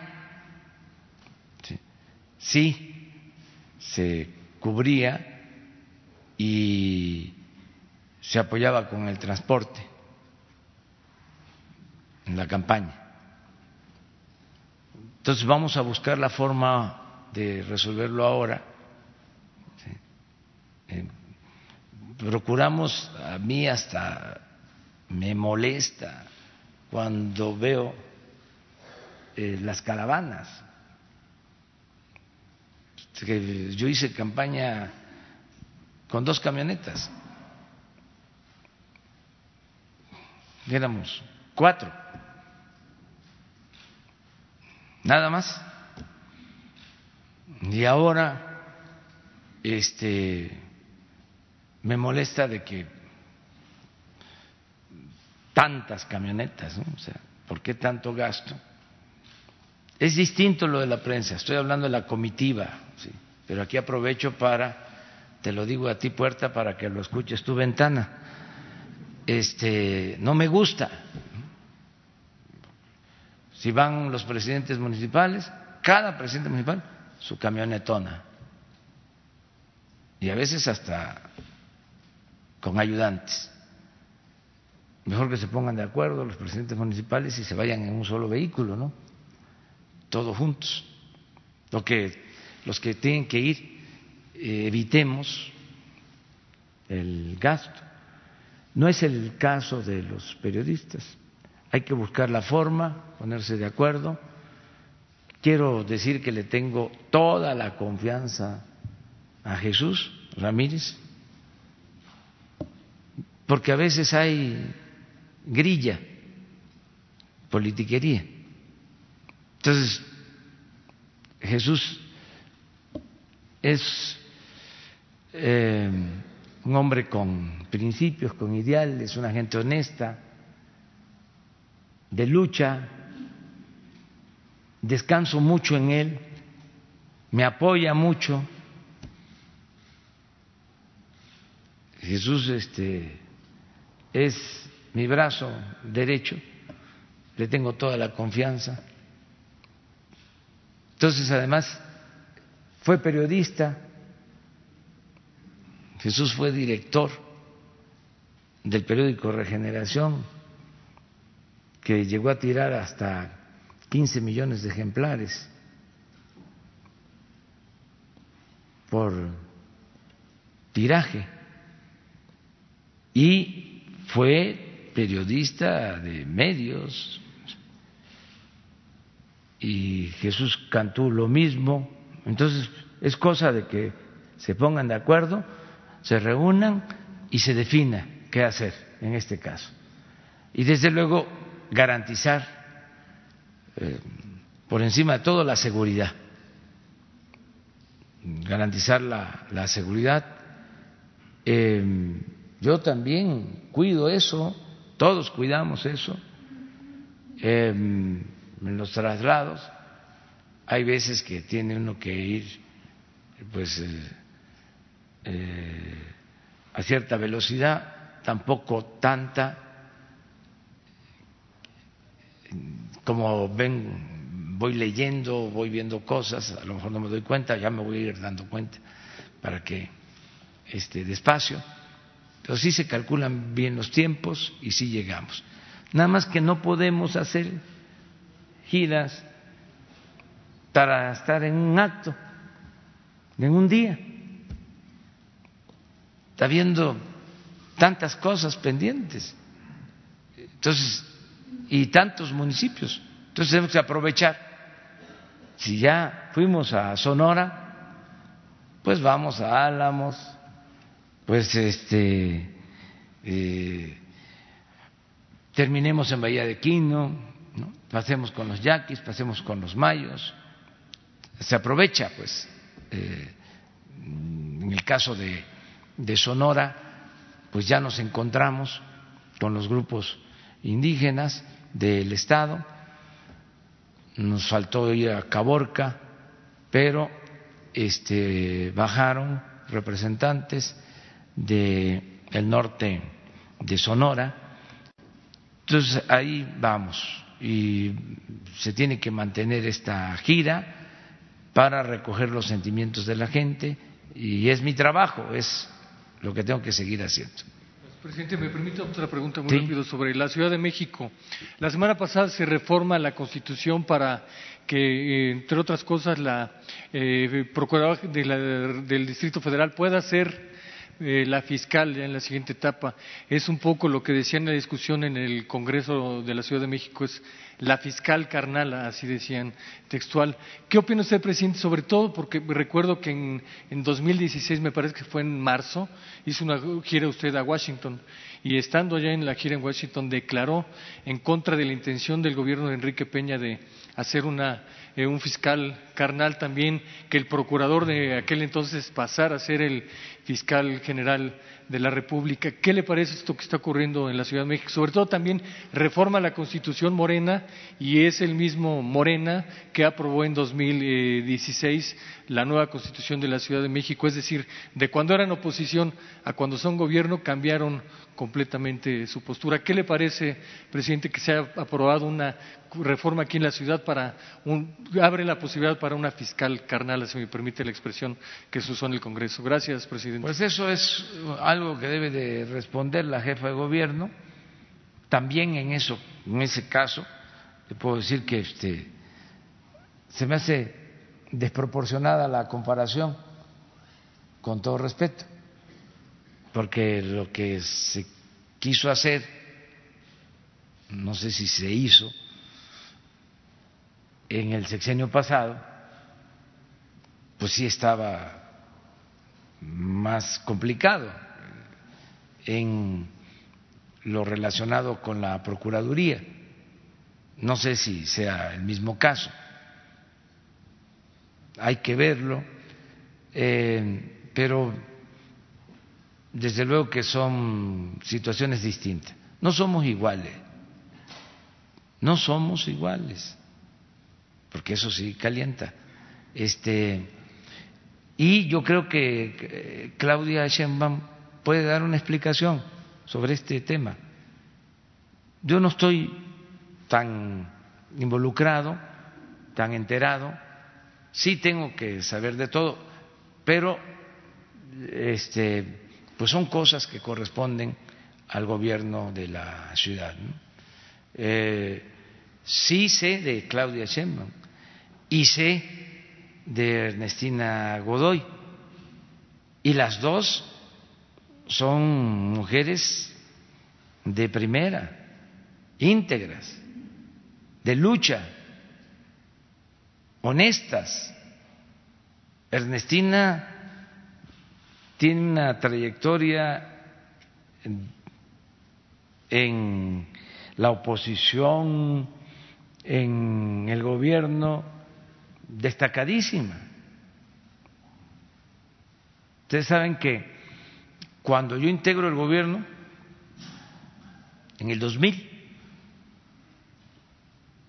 sí, sí se cubría y se apoyaba con el transporte en la campaña. Entonces vamos a buscar la forma de resolverlo ahora. Eh, procuramos, a mí hasta me molesta cuando veo eh, las caravanas yo hice campaña con dos camionetas. Éramos cuatro. Nada más. Y ahora este me molesta de que tantas camionetas, ¿no? O sea, ¿por qué tanto gasto? Es distinto lo de la prensa, estoy hablando de la comitiva, ¿sí? pero aquí aprovecho para, te lo digo a ti puerta para que lo escuches tu ventana. este, no me gusta. Si van los presidentes municipales, cada presidente municipal, su camionetona. Y a veces hasta con ayudantes. Mejor que se pongan de acuerdo los presidentes municipales y se vayan en un solo vehículo, ¿no? Todos juntos. Lo que, los que tienen que ir, eh, evitemos el gasto. No es el caso de los periodistas. Hay que buscar la forma, ponerse de acuerdo. Quiero decir que le tengo toda la confianza a Jesús Ramírez, porque a veces hay grilla, politiquería. Entonces, Jesús es eh, un hombre con principios, con ideales, una gente honesta, de lucha, descanso mucho en él, me apoya mucho. Jesús este, es mi brazo derecho, le tengo toda la confianza. Entonces, además, fue periodista, Jesús fue director del periódico Regeneración, que llegó a tirar hasta 15 millones de ejemplares por tiraje. Y fue periodista de medios. Y Jesús cantó lo mismo. Entonces, es cosa de que se pongan de acuerdo se reúnan y se defina qué hacer en este caso. Y desde luego garantizar eh, por encima de todo la seguridad, garantizar la, seguridad. Eh, yo también cuido eso, todos cuidamos eso. Eh, en los traslados hay veces que tiene uno que ir, pues eh, a cierta velocidad, tampoco tanta como ven, voy leyendo, voy viendo cosas, a lo mejor no me doy cuenta, ya me voy a ir dando cuenta para que este despacio, pero sí se calculan bien los tiempos y sí llegamos. Nada más que no podemos hacer giras para estar en un acto, en un día. Está habiendo tantas cosas pendientes. Entonces, y tantos municipios. Entonces tenemos que aprovechar. Si ya fuimos a Sonora, pues vamos a Álamos, pues este eh, terminemos en Bahía de Quino, pasemos con los yaquis, pasemos con los mayos. Se aprovecha, pues, eh, en el caso de de Sonora, pues ya nos encontramos con los grupos indígenas del Estado. Nos faltó ir a Caborca, pero este, bajaron representantes del norte de Sonora. Entonces ahí vamos y se tiene que mantener esta gira para recoger los sentimientos de la gente y es mi trabajo, es lo que tengo que seguir haciendo. Presidente, me permite otra pregunta muy rápido sobre la Ciudad de México. La semana pasada se reforma la Constitución para que, entre otras cosas, la eh, Procuradora del Distrito Federal pueda ser eh, la fiscal en la siguiente etapa. Es un poco lo que decía en la discusión en el Congreso de la Ciudad de México, es la fiscal carnal, así decían textual. ¿Qué opina usted, presidente? Sobre todo porque recuerdo que en, en 2016, me parece que fue en marzo, hizo una gira usted a Washington y estando allá en la gira en Washington declaró en contra de la intención del gobierno de Enrique Peña de hacer una, eh, un fiscal carnal también, que el procurador de aquel entonces pasara a ser el fiscal general de la República. ¿Qué le parece esto que está ocurriendo en la Ciudad de México? Sobre todo también reforma la Constitución Morena y es el mismo Morena que aprobó en 2016 la nueva constitución de la Ciudad de México, es decir, de cuando eran oposición a cuando son gobierno, cambiaron completamente su postura. ¿Qué le parece, presidente, que se haya aprobado una reforma aquí en la ciudad para un, abre la posibilidad para una fiscal carnal, si me permite la expresión que se usó en el Congreso? Gracias, presidente. Pues eso es algo que debe de responder la jefa de gobierno. También en eso, en ese caso, le puedo decir que este se me hace desproporcionada la comparación, con todo respeto, porque lo que se quiso hacer, no sé si se hizo, en el sexenio pasado, pues sí estaba más complicado en lo relacionado con la Procuraduría. No sé si sea el mismo caso hay que verlo, eh, pero desde luego que son situaciones distintas. No somos iguales, no somos iguales, porque eso sí calienta. Este, y yo creo que Claudia Sheinbaum puede dar una explicación sobre este tema. Yo no estoy tan involucrado, tan enterado sí tengo que saber de todo, pero este, pues son cosas que corresponden al gobierno de la ciudad. Eh, sí sé de Claudia Sheinbaum y sé de Ernestina Godoy y las dos son mujeres de primera, íntegras, de lucha honestas. Ernestina tiene una trayectoria en, la oposición, en el gobierno, destacadísima. Ustedes saben que cuando yo integro el gobierno, en el 2000,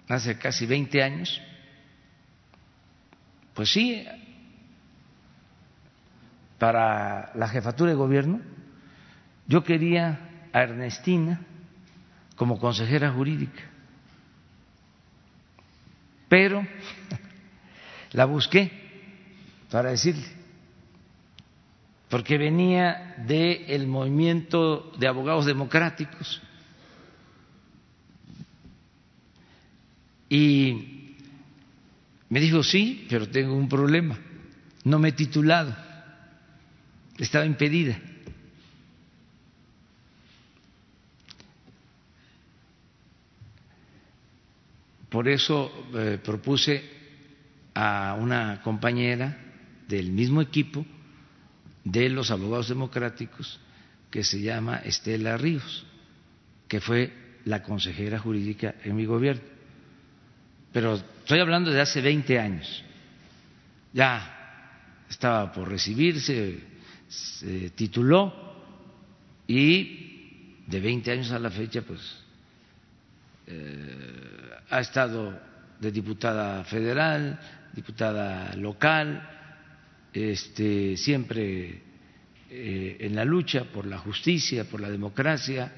hace casi 20 años, pues sí, para la jefatura de gobierno, yo quería a Ernestina como consejera jurídica, pero la busqué para decirle, porque venía del movimiento de abogados democráticos y me dijo, sí, pero tengo un problema. No me he titulado. Estaba impedida. Por eso eh, propuse a una compañera del mismo equipo de los abogados democráticos que se llama Estela Ríos, que fue la consejera jurídica en mi gobierno pero estoy hablando de hace 20 años. Ya estaba por recibirse, se tituló y de 20 años a la fecha, pues eh, ha estado de diputada federal, diputada local, este, siempre eh, en la lucha por la justicia, por la democracia,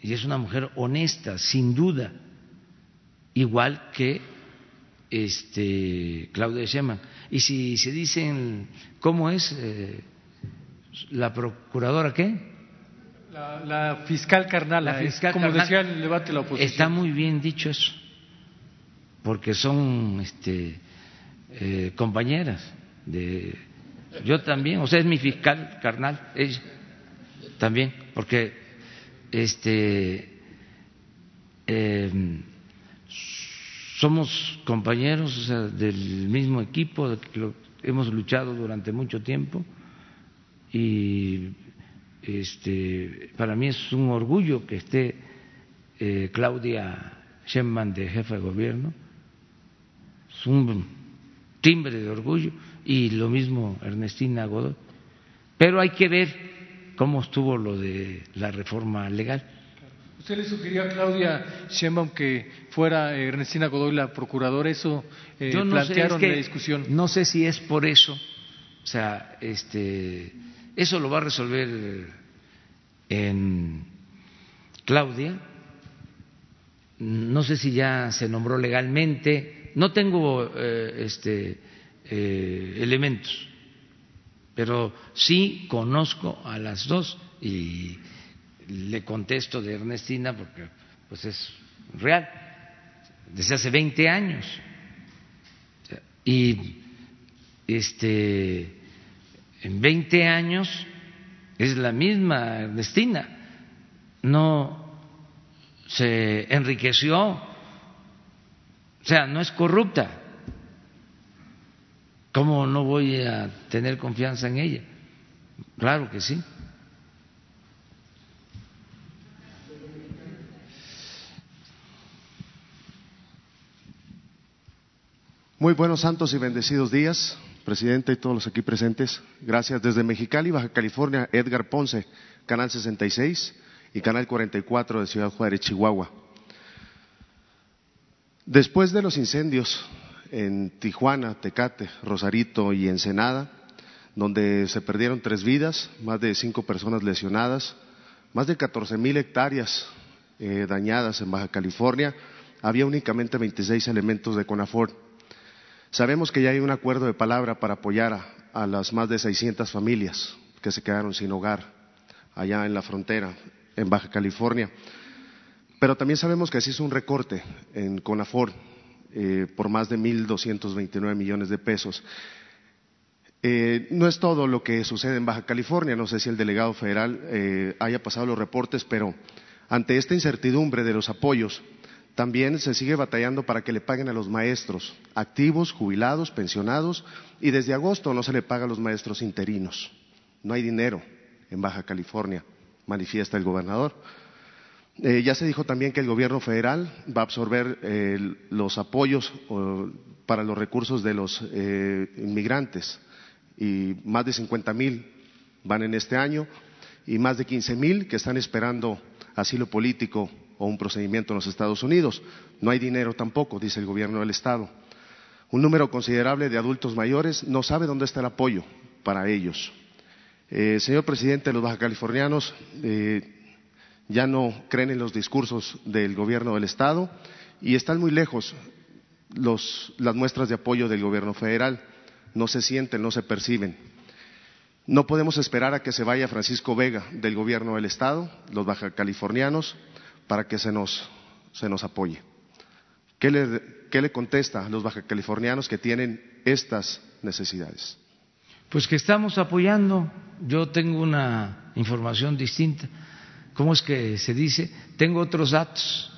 y es una mujer honesta, sin duda igual que este, Claudia Sheinbaum. Y si se dicen, ¿cómo es eh, la procuradora qué? La, fiscal carnal, la fiscal como decía el debate la oposición. Está muy bien dicho eso, porque son este, eh, compañeras de... Yo también, o sea, es mi fiscal carnal, ella también, porque este... Eh, somos compañeros del mismo equipo, hemos luchado durante mucho tiempo y este, para mí es un orgullo que esté eh, Claudia Sheinbaum de jefa de gobierno, es un timbre de orgullo y lo mismo Ernestina Godoy. Pero hay que ver cómo estuvo lo de la reforma legal ¿Usted le sugirió a Claudia Sheinbaum que fuera eh, Ernestina Godoy la procuradora? Eso eh, no plantearon sé, es en que la discusión. No sé si es por eso. O sea, este, eso lo va a resolver en Claudia. No sé si ya se nombró legalmente. No tengo eh, este, eh, elementos, pero sí conozco a las dos y le contesto de Ernestina porque pues es real desde hace 20 años y este en 20 años es la misma Ernestina no se enriqueció. O sea no es corrupta. Cómo no voy a tener confianza en ella claro que sí. Muy buenos, santos y bendecidos días, presidente y todos los aquí presentes. Gracias. Desde Mexicali, Baja California, Edgar Ponce, Canal 66 y Canal 44 de Ciudad Juárez, Chihuahua. Después de los incendios en Tijuana, Tecate, Rosarito y Ensenada, donde se perdieron tres vidas, más de cinco personas lesionadas, más de 14 mil hectáreas eh, dañadas en Baja California, había únicamente 26 elementos de CONAFOR Sabemos que ya hay un acuerdo de palabra para apoyar a, las más de 600 familias que se quedaron sin hogar allá en la frontera, en Baja California. Pero también sabemos que se hizo un recorte en CONAFOR eh, por más de 1.229 millones de pesos. Eh, no es todo lo que sucede en Baja California, no sé si el delegado federal eh, haya pasado los reportes, pero ante esta incertidumbre de los apoyos, también se sigue batallando para que le paguen a los maestros activos, jubilados, pensionados, y desde agosto no se le paga a los maestros interinos. No hay dinero en Baja California, manifiesta el gobernador. Eh, ya se dijo también que el gobierno federal va a absorber eh, los apoyos para los recursos de los eh, inmigrantes y más de 50 mil van en este año y más de 15 mil que están esperando asilo político o un procedimiento en los Estados Unidos. No hay dinero tampoco, dice el gobierno del Estado. Un número considerable de adultos mayores no sabe dónde está el apoyo para ellos. Eh, señor presidente, los bajacalifornianos eh, ya no creen en los discursos del gobierno del Estado y están muy lejos las muestras de apoyo del gobierno federal. No se sienten, no se perciben. No podemos esperar a que se vaya Francisco Vega del gobierno del Estado, los bajacalifornianos, para que se nos, se nos apoye. ¿Qué le, ¿Qué le contesta a los bajacalifornianos que tienen estas necesidades? Pues que estamos apoyando. Yo tengo una información distinta. ¿Cómo es que se dice? Tengo otros datos.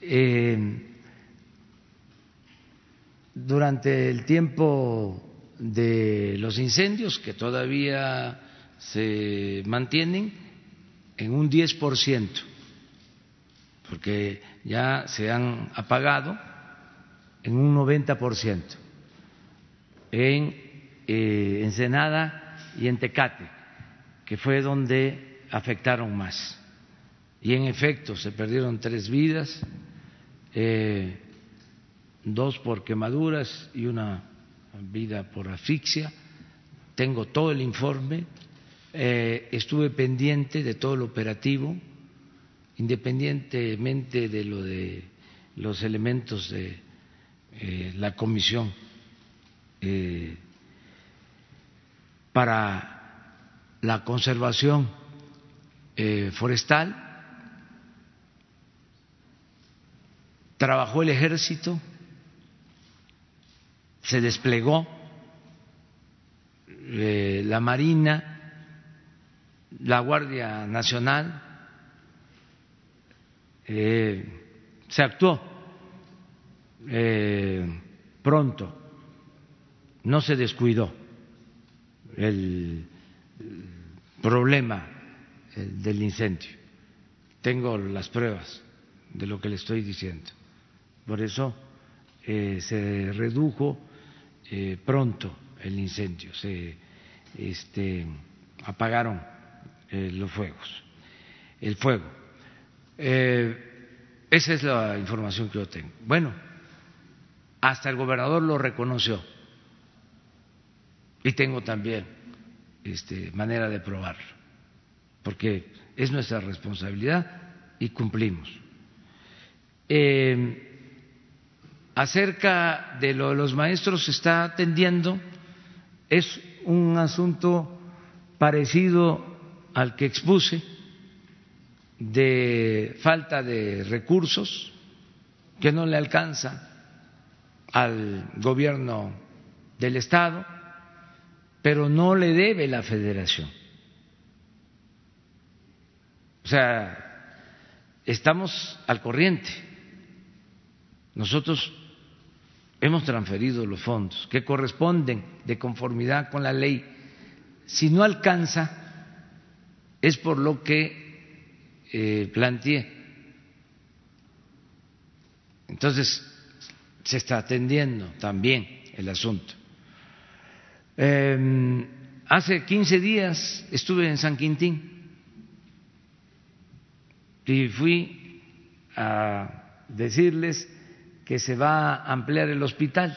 Eh, durante el tiempo de los incendios, que todavía se mantienen en un 10%, porque ya se han apagado en un 90% en eh, Ensenada y en Tecate, que fue donde afectaron más. Y en efecto, se perdieron tres vidas, eh, dos por quemaduras y una vida por asfixia. Tengo todo el informe, eh, estuve pendiente de todo el operativo independientemente de lo de los elementos de eh, la comisión eh, para la conservación eh, forestal, trabajó el ejército, se desplegó la Marina, la Guardia Nacional, eh, se actuó eh, pronto, no se descuidó el, problema del incendio. Tengo las pruebas de lo que le estoy diciendo. Por eso eh, se redujo pronto el incendio, se este, apagaron los fuegos, el fuego Eh, esa es la información que yo tengo. Bueno, hasta el gobernador lo reconoció y tengo también este, manera de probarlo, porque es nuestra responsabilidad y cumplimos. Eh, acerca de lo de los maestros se está atendiendo, es un asunto parecido al que expuse de falta de recursos que no le alcanza al gobierno del Estado, pero no le debe la federación. O sea, estamos al corriente. Nosotros hemos transferido los fondos que corresponden de conformidad con la ley. Si no alcanza, es por lo que eh, planteé. Entonces, se está atendiendo también el asunto. Em, hace 15 días estuve en San Quintín y fui a decirles que se va a ampliar el hospital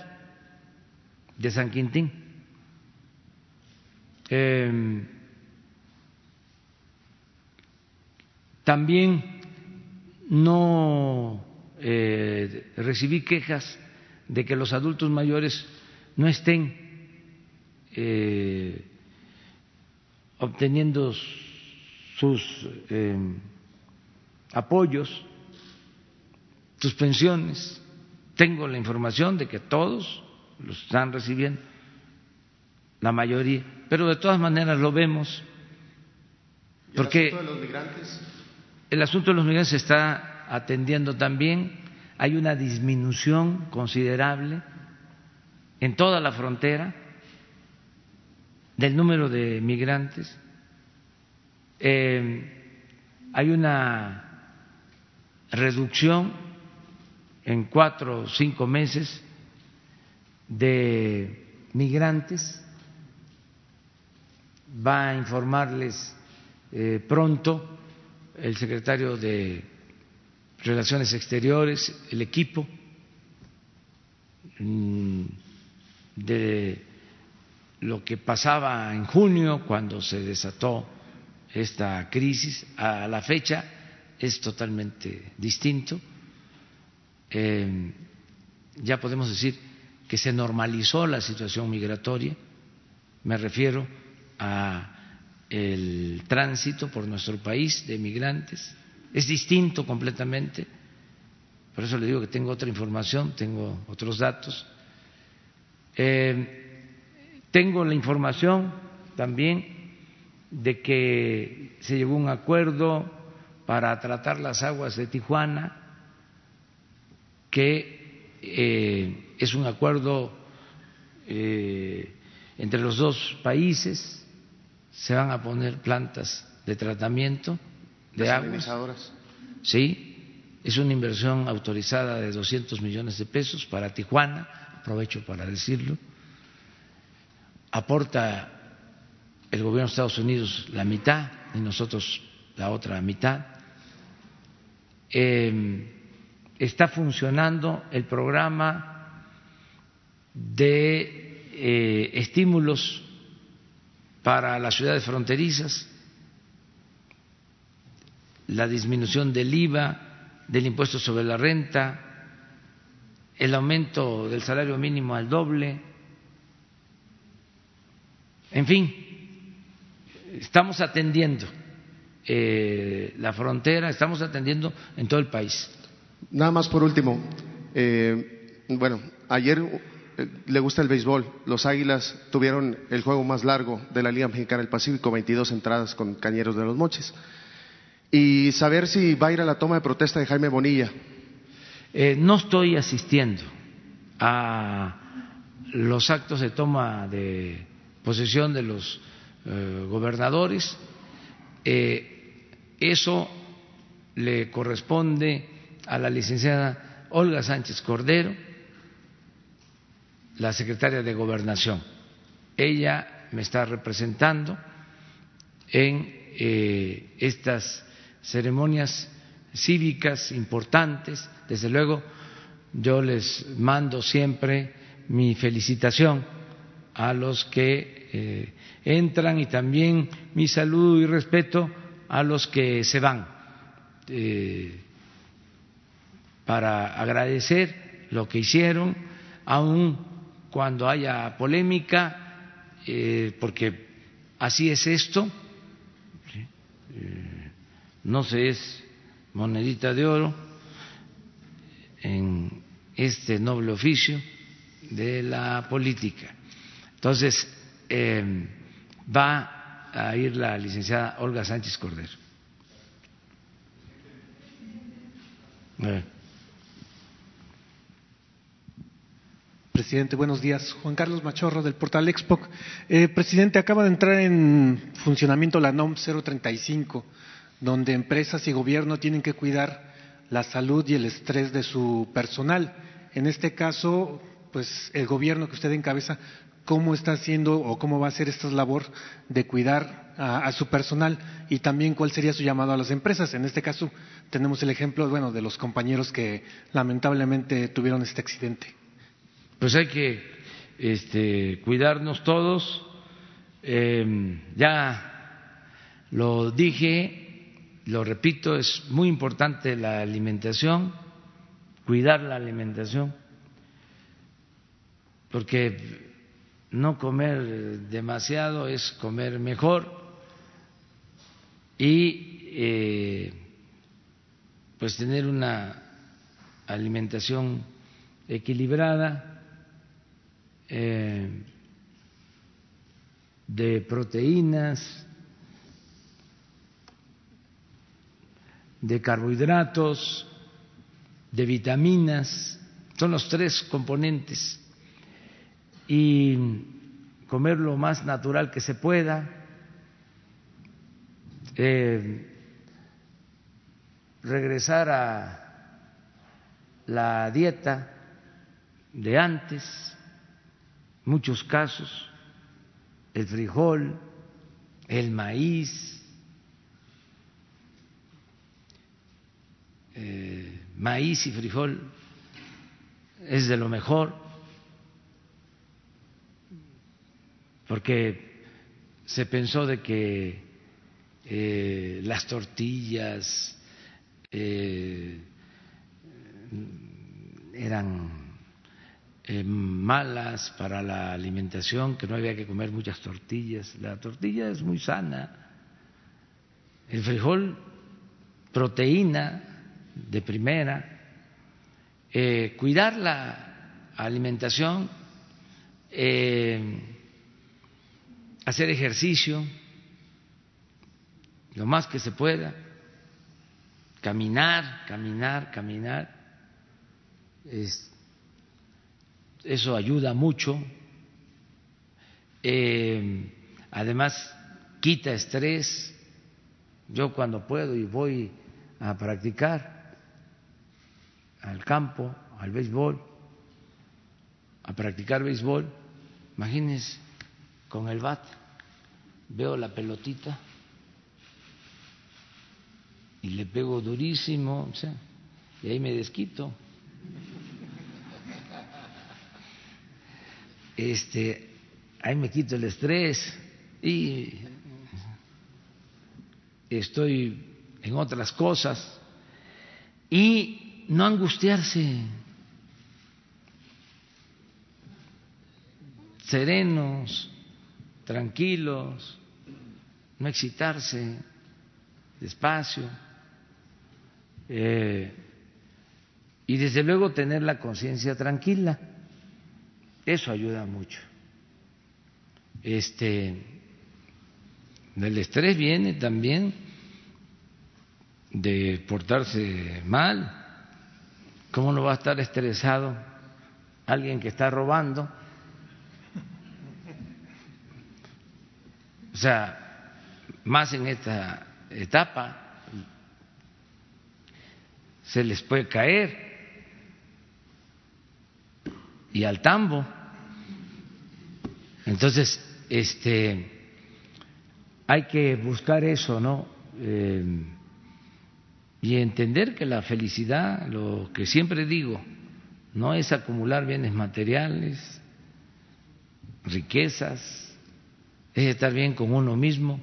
de San Quintín. Em, también no eh, recibí quejas de que los adultos mayores no estén eh, obteniendo sus em, apoyos, sus pensiones. Tengo la información de que todos los están recibiendo, la mayoría, pero de todas maneras lo vemos. Porque el asunto de los migrantes? El asunto de los migrantes se está atendiendo también. Hay una disminución considerable en toda la frontera del número de migrantes. Eh, hay una reducción en cuatro o cinco meses de migrantes. Va a informarles eh, pronto el secretario de Relaciones Exteriores, el equipo mm, de lo que pasaba en junio cuando se desató esta crisis a la fecha es totalmente distinto. Eh, ya podemos decir que se normalizó la situación migratoria, me refiero a el tránsito por nuestro país de migrantes, es distinto completamente, por eso le digo que tengo otra información, tengo otros datos. Eh, tengo la información también de que se llegó a un acuerdo para tratar las aguas de Tijuana, que eh, es un acuerdo eh, entre los dos países, se van a poner plantas de tratamiento de aguas. Sí, es una inversión autorizada de 200 millones de pesos para Tijuana, aprovecho para decirlo aporta el gobierno de Estados Unidos la mitad y nosotros la otra mitad. Em, está funcionando el programa de eh, estímulos para las ciudades fronterizas, la disminución del IVA, del impuesto sobre la renta, el aumento del salario mínimo al doble en fin, estamos atendiendo eh, la frontera, estamos atendiendo en todo el país. Nada más por último, eh, bueno, ayer le gusta el béisbol. Los Águilas tuvieron el juego más largo de la Liga Mexicana del Pacífico, 22 entradas con Cañeros de los Moches. Y saber si va a ir a la toma de protesta de Jaime Bonilla. no estoy asistiendo a los actos de toma de posesión de los eh, gobernadores. Eh, eso le corresponde a la licenciada Olga Sánchez Cordero, la secretaria de Gobernación. Ella me está representando en eh, estas ceremonias cívicas importantes. Desde luego, yo les mando siempre mi felicitación a los que eh, entran y también mi saludo y respeto a los que se van, eh, para agradecer lo que hicieron, aun cuando haya polémica, eh, porque así es esto, no se es monedita de oro en este noble oficio de la política. Entonces, eh, va a ir la licenciada Olga Sánchez Cordero. Presidente, buenos días. Juan Carlos Machorro del portal Expoc. Eh, presidente, acaba de entrar en funcionamiento la NOM 035, donde empresas y gobierno tienen que cuidar la salud y el estrés de su personal. En este caso, pues el gobierno que usted encabeza, ¿cómo está haciendo o cómo va a hacer esta labor de cuidar a, su personal y también cuál sería su llamado a las empresas? En este caso, tenemos el ejemplo, bueno, de los compañeros que lamentablemente tuvieron este accidente. Pues hay que este, cuidarnos todos. Em, ya lo dije, lo repito, es muy importante la alimentación, cuidar la alimentación, porque no comer demasiado es comer mejor y eh, pues tener una alimentación equilibrada eh, de proteínas, de carbohidratos, de vitaminas, son los tres componentes, y comer lo más natural que se pueda, eh, regresar a la dieta de antes, muchos casos, el frijol, el maíz, Eh, maíz y frijol es de lo mejor, porque se pensó de que eh, las tortillas eh, eran malas para la alimentación, que no había que comer muchas tortillas. La tortilla es muy sana. El frijol, proteína, de primera, eh, cuidar la alimentación, eh, hacer ejercicio lo más que se pueda, caminar, caminar, caminar. Eso ayuda mucho. Eh, además, quita estrés. Yo cuando puedo y voy a practicar, al campo, al béisbol, a practicar béisbol, imagínense con el bat, veo la pelotita y le pego durísimo, y ahí me desquito. Este, ahí me quito el estrés y estoy en otras cosas. Y no angustiarse, serenos, tranquilos, no excitarse, despacio, eh, y desde luego tener la conciencia tranquila. Eso ayuda mucho. Este, del estrés viene también de portarse mal, ¿Cómo no va a estar estresado alguien que está robando? O sea, más en esta etapa se les puede caer y al tambo. Entonces, este, hay que buscar eso, ¿no? Eh, y entender que la felicidad, lo que siempre digo, no es acumular bienes materiales, riquezas, es estar bien con uno mismo,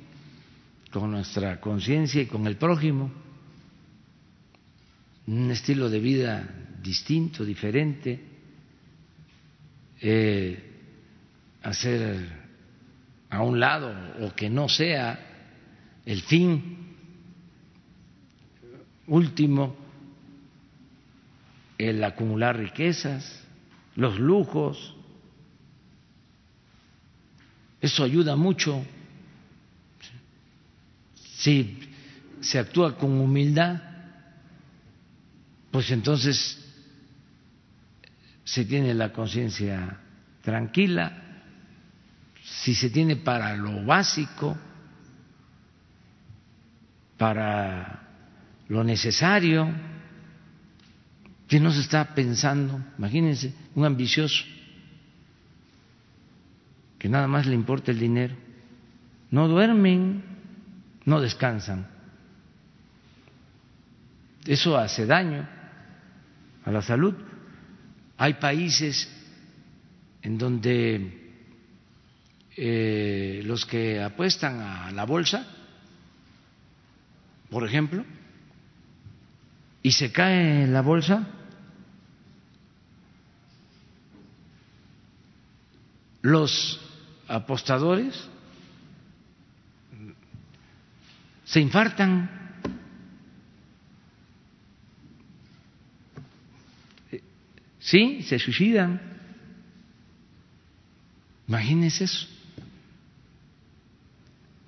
con nuestra conciencia y con el prójimo, un estilo de vida distinto, diferente, eh, hacer a un lado o que no sea el fin último el acumular riquezas, los lujos. Eso ayuda mucho. Si se actúa con humildad, pues entonces se tiene la conciencia tranquila, si se tiene para lo básico, para lo necesario, que no se está pensando, imagínense, un ambicioso que nada más le importa el dinero, no duermen, no descansan. Eso hace daño a la salud. Hay países en donde eh, los que apuestan a la bolsa, por ejemplo, y se cae la bolsa, los apostadores se infartan. Sí, se suicidan. Imagínense eso.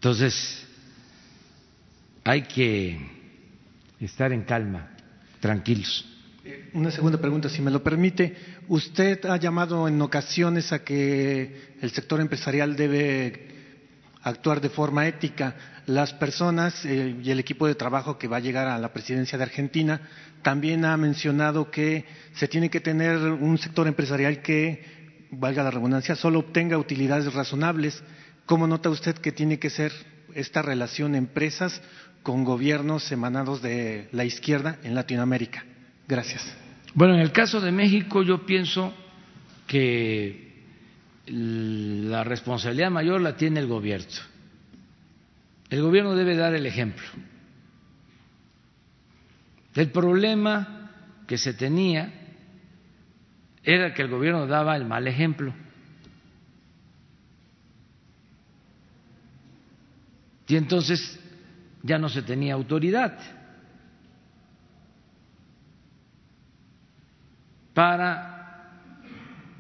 Entonces, hay que estar en calma tranquilos. Una segunda pregunta, si me lo permite. Usted ha llamado en ocasiones a que el sector empresarial debe actuar de forma ética. Las personas eh, y el equipo de trabajo que va a llegar a la presidencia de Argentina también ha mencionado que se tiene que tener un sector empresarial que, valga la redundancia, solo obtenga utilidades razonables. ¿Cómo nota usted que tiene que ser esta relación empresas con gobiernos emanados de la izquierda en Latinoamérica. Gracias. Bueno, en el caso de México yo pienso que la responsabilidad mayor la tiene el gobierno. El gobierno debe dar el ejemplo. El problema que se tenía era que el gobierno daba el mal ejemplo. Y entonces ya no se tenía autoridad para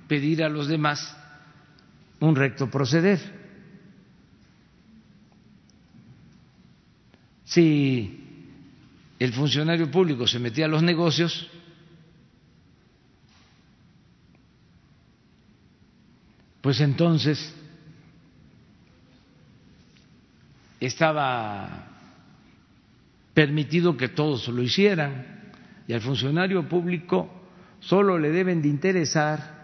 pedir a los demás un recto proceder. Si el funcionario público se metía a los negocios, pues entonces estaba permitido que todos lo hicieran y al funcionario público solo le deben de interesar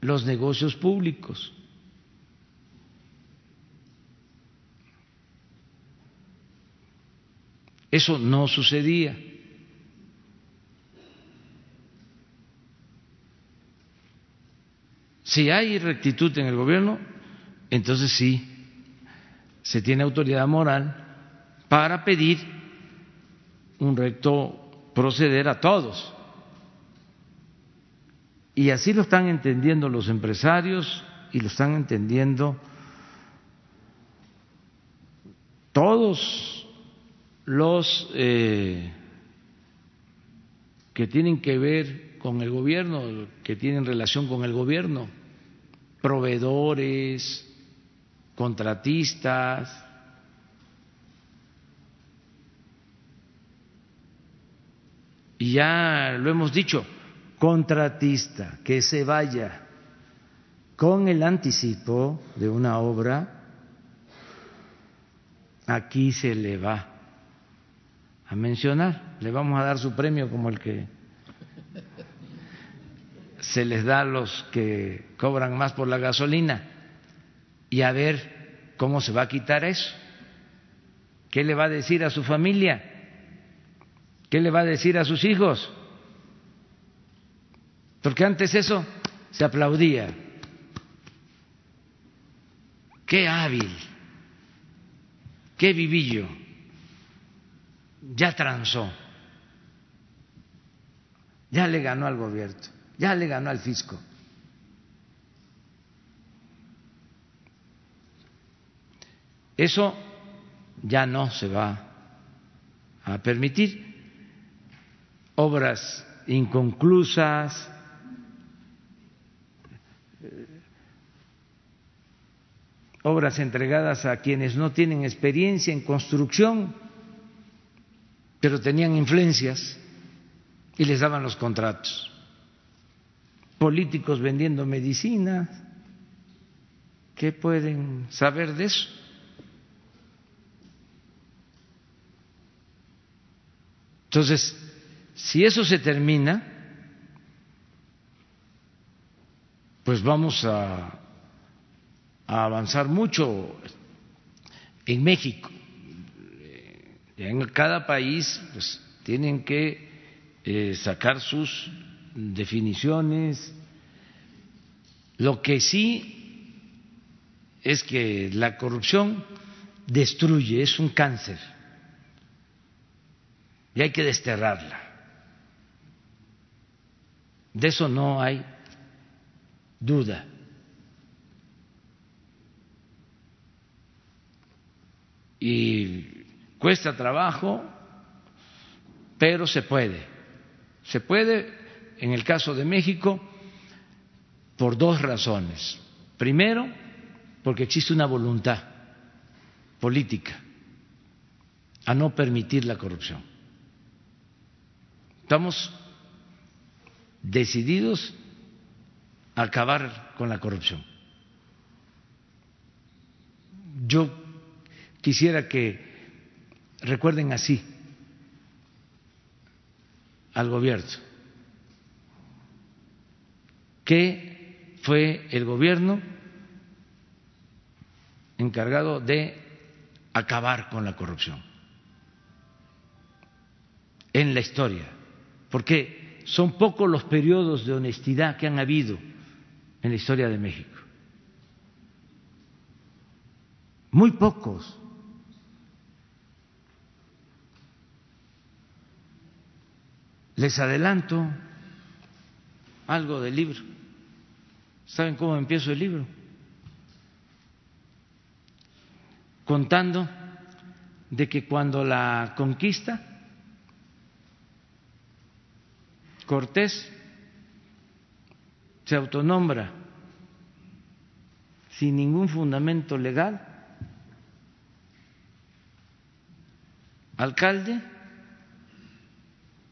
los negocios públicos. Eso no sucedía. Si hay rectitud en el gobierno, entonces sí, se tiene autoridad moral para pedir un recto proceder a todos. Y así lo están entendiendo los empresarios y lo están entendiendo todos los eh, que tienen que ver con el gobierno, que tienen relación con el gobierno, proveedores, contratistas, y ya lo hemos dicho, contratista que se vaya con el anticipo de una obra, aquí se le va a mencionar, le vamos a dar su premio como el que se les da a los que cobran más por la gasolina y a ver cómo se va a quitar eso. ¿Qué le va a decir a su familia? ¿Qué le va a decir a sus hijos? Porque antes eso se aplaudía. Qué hábil, qué vivillo, ya transó, ya le ganó al gobierno, ya le ganó al fisco. Eso ya no se va a permitir. Obras inconclusas, obras entregadas a quienes no tienen experiencia en construcción, pero tenían influencias y les daban los contratos. Políticos vendiendo medicinas, ¿qué pueden saber de eso? Entonces, si eso se termina, pues vamos a, avanzar mucho en México. En cada país pues, tienen que eh, sacar sus definiciones. Lo que sí es que la corrupción destruye, es un cáncer y hay que desterrarla. De eso no hay duda. Y cuesta trabajo, pero se puede. Se puede, en el caso de México, por dos razones. Primero, porque existe una voluntad política a no permitir la corrupción. Estamos decididos a acabar con la corrupción. Yo quisiera que recuerden así al gobierno, que fue el gobierno encargado de acabar con la corrupción en la historia porque son pocos los periodos de honestidad que han habido en la historia de México. Muy pocos. Les adelanto algo del libro. ¿Saben cómo empiezo el libro? Contando de que cuando la conquista Cortés se autonombra sin ningún fundamento legal alcalde,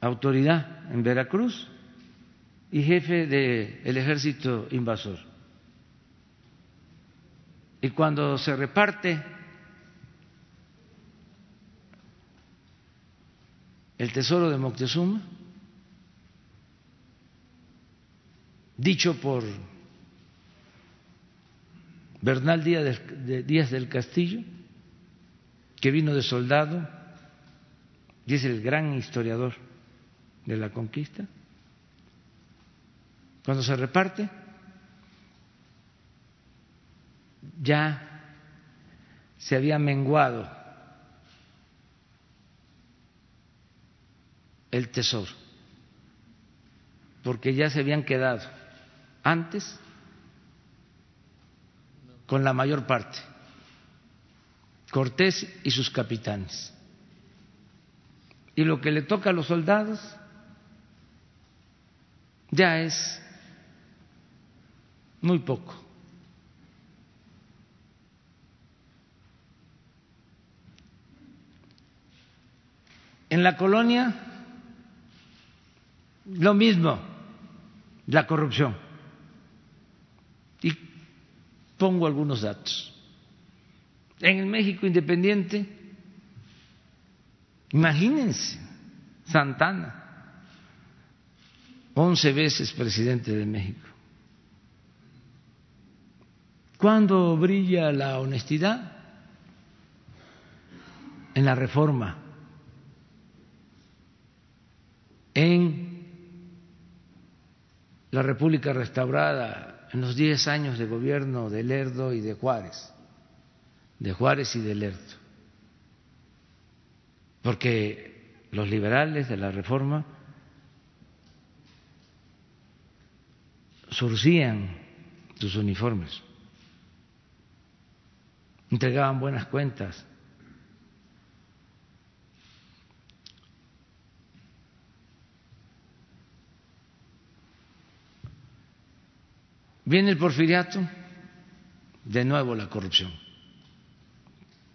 autoridad en Veracruz y jefe del ejército invasor. Y cuando se reparte el tesoro de Moctezuma, dicho por Bernal Díaz del Castillo, que vino de soldado y es el gran historiador de la conquista. Cuando se reparte, ya se había menguado el tesoro, porque ya se habían quedado antes con la mayor parte, Cortés y sus capitanes. Y lo que le toca a los soldados ya es muy poco. En la colonia, lo mismo, la corrupción. Pongo algunos datos. En el México independiente, imagínense, Santana, once veces presidente de México. ¿Cuándo brilla la honestidad? en la reforma, en la República restaurada, en los diez años de gobierno de Lerdo y de Juárez, de Juárez y de Lerdo, porque los liberales de la reforma surcían sus uniformes, entregaban buenas cuentas. Viene el porfiriato, de nuevo la corrupción.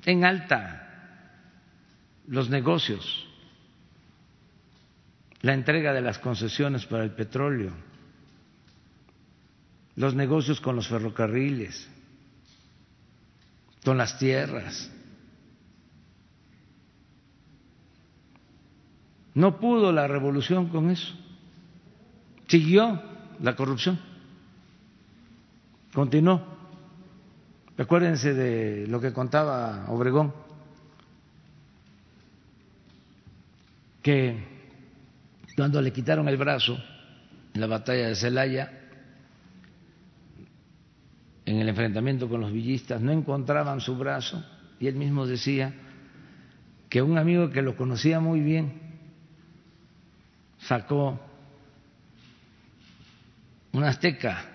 En alta los negocios, la entrega de las concesiones para el petróleo, los negocios con los ferrocarriles, con las tierras. No pudo la revolución con eso. Siguió la corrupción. Continuó. Acuérdense de lo que contaba Obregón, que cuando le quitaron el brazo en la batalla de Celaya, en el enfrentamiento con los villistas, no encontraban su brazo y él mismo decía que un amigo que lo conocía muy bien sacó una azteca,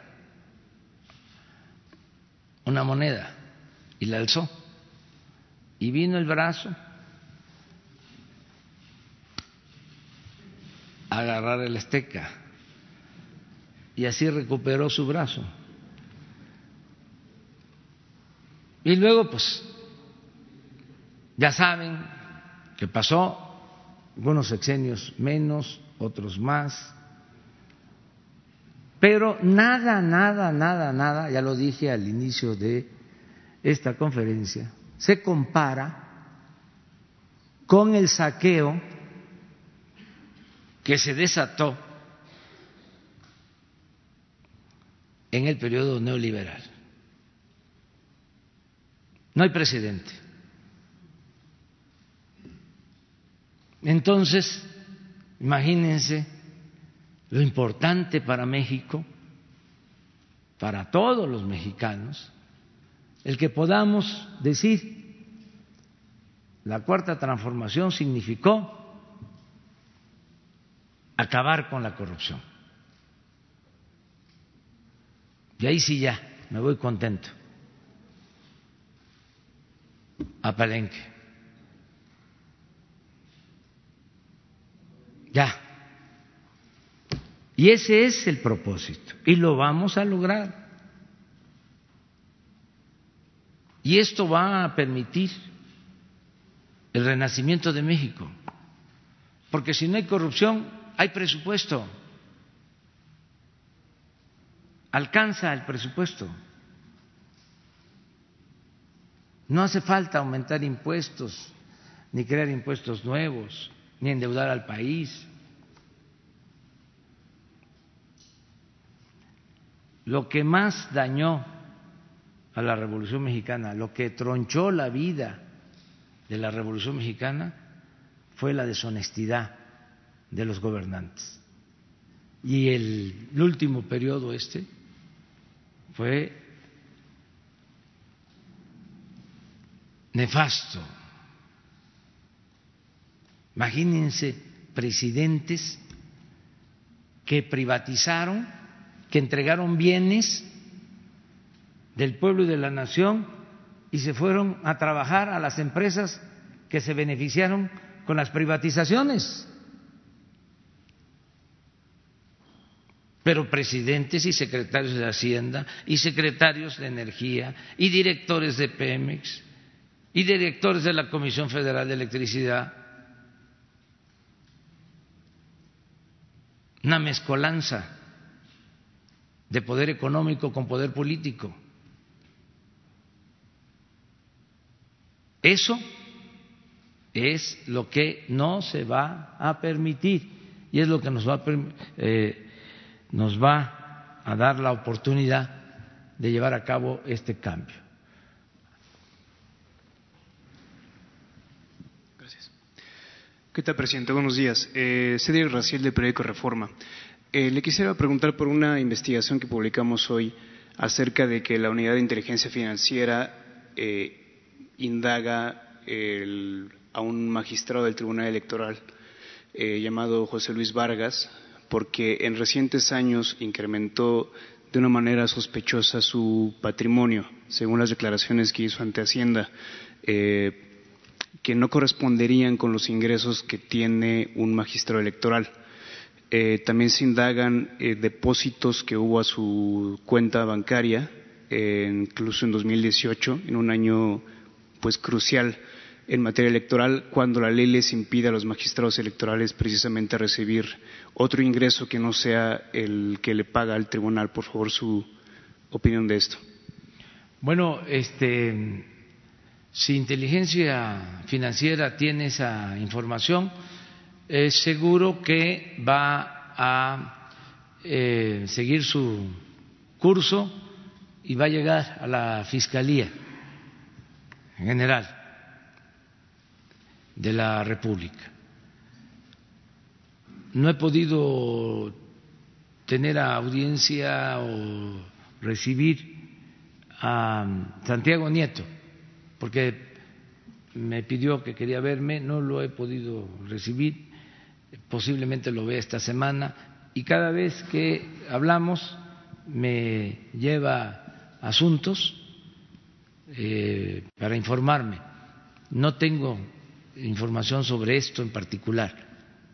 una moneda y la alzó. Y vino el brazo a agarrar el azteca. Y así recuperó su brazo. Y luego, pues, ya saben que pasó, algunos sexenios menos, otros más, pero nada, nada, nada, nada, ya lo dije al inicio de esta conferencia, se compara con el saqueo que se desató en el periodo neoliberal. No hay presidente. Entonces, imagínense lo importante para México, para todos los mexicanos, el que podamos decir, la cuarta transformación significó acabar con la corrupción. Y ahí sí ya, me voy contento a Palenque. Ya. Y ese es el propósito. Y lo vamos a lograr. Y esto va a permitir el renacimiento de México. Porque si no hay corrupción, hay presupuesto. Alcanza el presupuesto. No hace falta aumentar impuestos, ni crear impuestos nuevos, ni endeudar al país. Lo que más dañó a la Revolución Mexicana, lo que tronchó la vida de la Revolución Mexicana fue la deshonestidad de los gobernantes. Y el, último periodo este fue nefasto. Imagínense presidentes que privatizaron, que entregaron bienes del pueblo y de la nación y se fueron a trabajar a las empresas que se beneficiaron con las privatizaciones. Pero presidentes y secretarios de Hacienda y secretarios de Energía y directores de Pemex y directores de la Comisión Federal de Electricidad. Una mezcolanza de poder económico con poder político. Eso es lo que no se va a permitir y es lo que nos va a, eh, nos va a dar la oportunidad de llevar a cabo este cambio. ¿Qué tal, presidente? Buenos días. Eh, Cedric Raciel, del periódico Reforma. Eh, le quisiera preguntar por una investigación que publicamos hoy acerca de que la Unidad de Inteligencia Financiera eh, indaga a un magistrado del Tribunal Electoral eh, llamado José Luis Vargas, porque en recientes años incrementó de una manera sospechosa su patrimonio, según las declaraciones que hizo ante Hacienda. Que no corresponderían con los ingresos que tiene un magistrado electoral. Eh, también se indagan eh, depósitos que hubo a su cuenta bancaria, eh, incluso en 2018, en un año pues crucial en materia electoral, cuando la ley les impide a los magistrados electorales precisamente recibir otro ingreso que no sea el que le paga al tribunal. Por favor, su opinión de esto. Bueno, este si inteligencia financiera tiene esa información, es seguro que va a eh, seguir su curso y va a llegar a la Fiscalía General de la República. No he podido tener audiencia o recibir a Santiago Nieto porque me pidió que quería verme, no lo he podido recibir, posiblemente lo vea esta semana, y cada vez que hablamos me lleva asuntos eh, para informarme. No tengo información sobre esto en particular,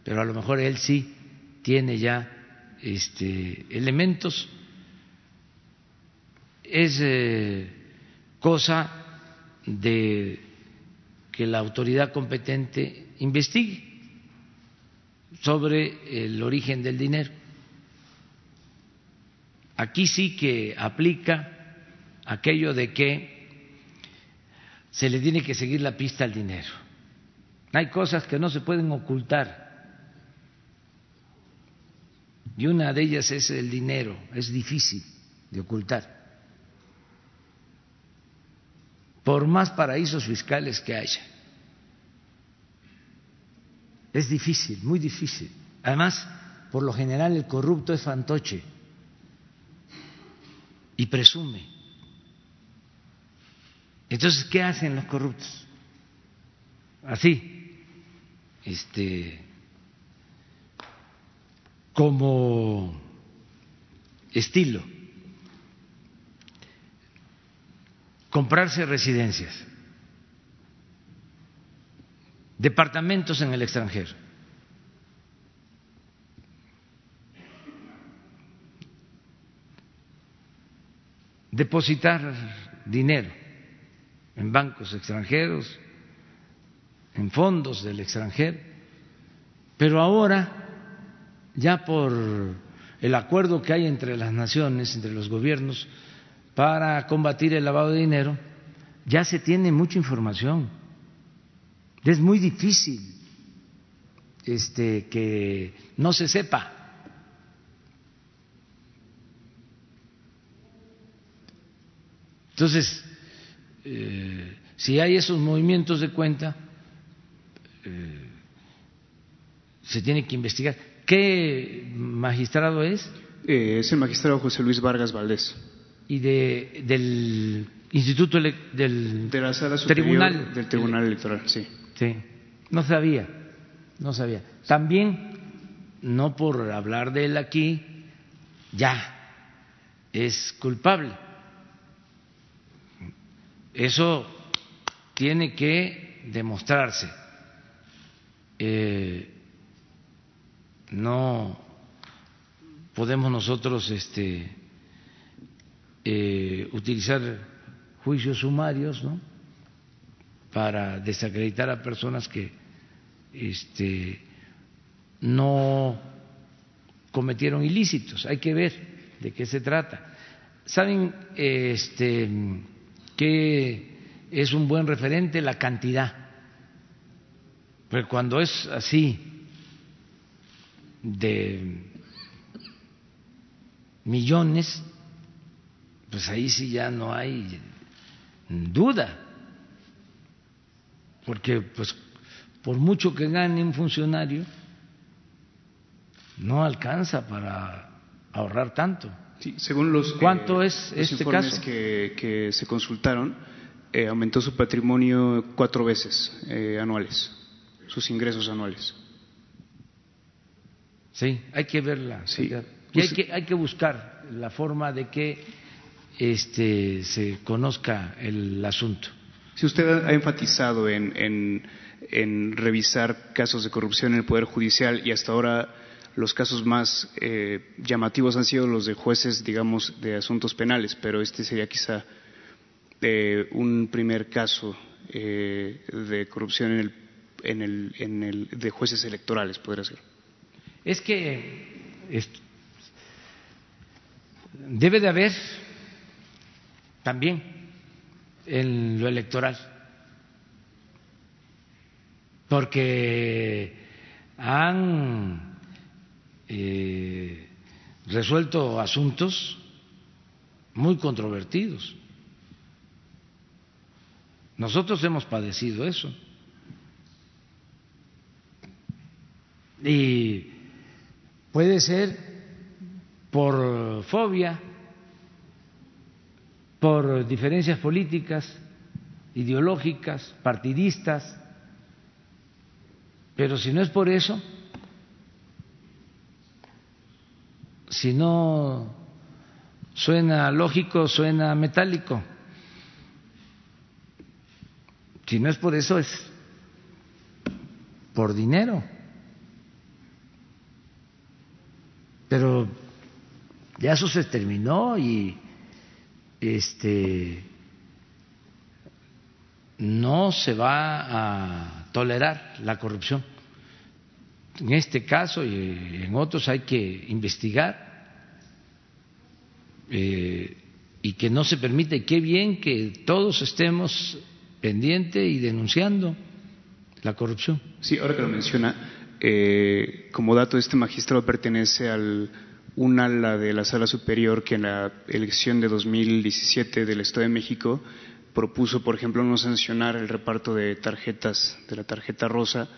pero a lo mejor él sí tiene ya este, elementos. Es eh, cosa de que la autoridad competente investigue sobre el origen del dinero. Aquí sí que aplica aquello de que se le tiene que seguir la pista al dinero. Hay cosas que no se pueden ocultar. Y una de ellas es el dinero, es difícil de ocultar por más paraísos fiscales que haya. Es difícil, muy difícil. Además, por lo general el corrupto es fantoche y presume. Entonces, ¿qué hacen los corruptos? Así, este, como estilo comprarse residencias, departamentos en el extranjero. depositar dinero en bancos extranjeros, en fondos del extranjero, pero ahora, ya por el acuerdo que hay entre las naciones, entre los gobiernos, para combatir el lavado de dinero, ya se tiene mucha información. Es muy difícil este, que no se sepa. Entonces, eh, si hay esos movimientos de cuenta, eh, se tiene que investigar. ¿Qué magistrado es? Eh, es el magistrado José Luis Vargas Valdés y de, del Instituto del de la sala Tribunal del Tribunal Electoral, sí. Sí, no sabía, no sabía. También, no por hablar de él aquí, ya es culpable. Eso tiene que demostrarse. Eh, no podemos nosotros este, eh, utilizar juicios sumarios ¿no? Para desacreditar a personas que este, no cometieron ilícitos. Hay que ver de qué se trata. ¿Saben este, qué es un buen referente? La cantidad. Pero cuando es así de millones, pues ahí sí ya no hay duda, porque pues por mucho que gane un funcionario, no alcanza para ahorrar tanto. Sí, según los, ¿Cuánto es los este informes caso? Que, que se consultaron, eh, aumentó su patrimonio cuatro veces eh, anuales, sus ingresos anuales. Sí, hay que verla. Sí. Y hay Pues- que, hay que buscar la forma de que este, se conozca el asunto. Si usted ha enfatizado en, en, revisar casos de corrupción en el Poder Judicial y hasta ahora los casos más eh, llamativos han sido los de jueces, digamos, de asuntos penales, pero este sería quizá eh, un primer caso eh, de corrupción en el, en el, en el, de jueces electorales, podría ser. Es que debe de haber también en lo electoral, porque han eh, resuelto asuntos muy controvertidos. Nosotros hemos padecido eso. Y puede ser por fobia, por diferencias políticas, ideológicas, partidistas, pero si no es por eso, si no suena lógico, suena metálico. Si no es por eso, es por dinero. Pero ya eso se terminó y este no se va a tolerar la corrupción. En este caso y en otros hay que investigar eh, y que no se permite. Qué bien que todos estemos pendientes y denunciando la corrupción. Sí, ahora que lo menciona, eh, como dato, este magistrado pertenece al un ala de la Sala Superior que en la elección de 2017 del Estado de México propuso, por ejemplo, no sancionar el reparto de tarjetas, de la tarjeta rosa,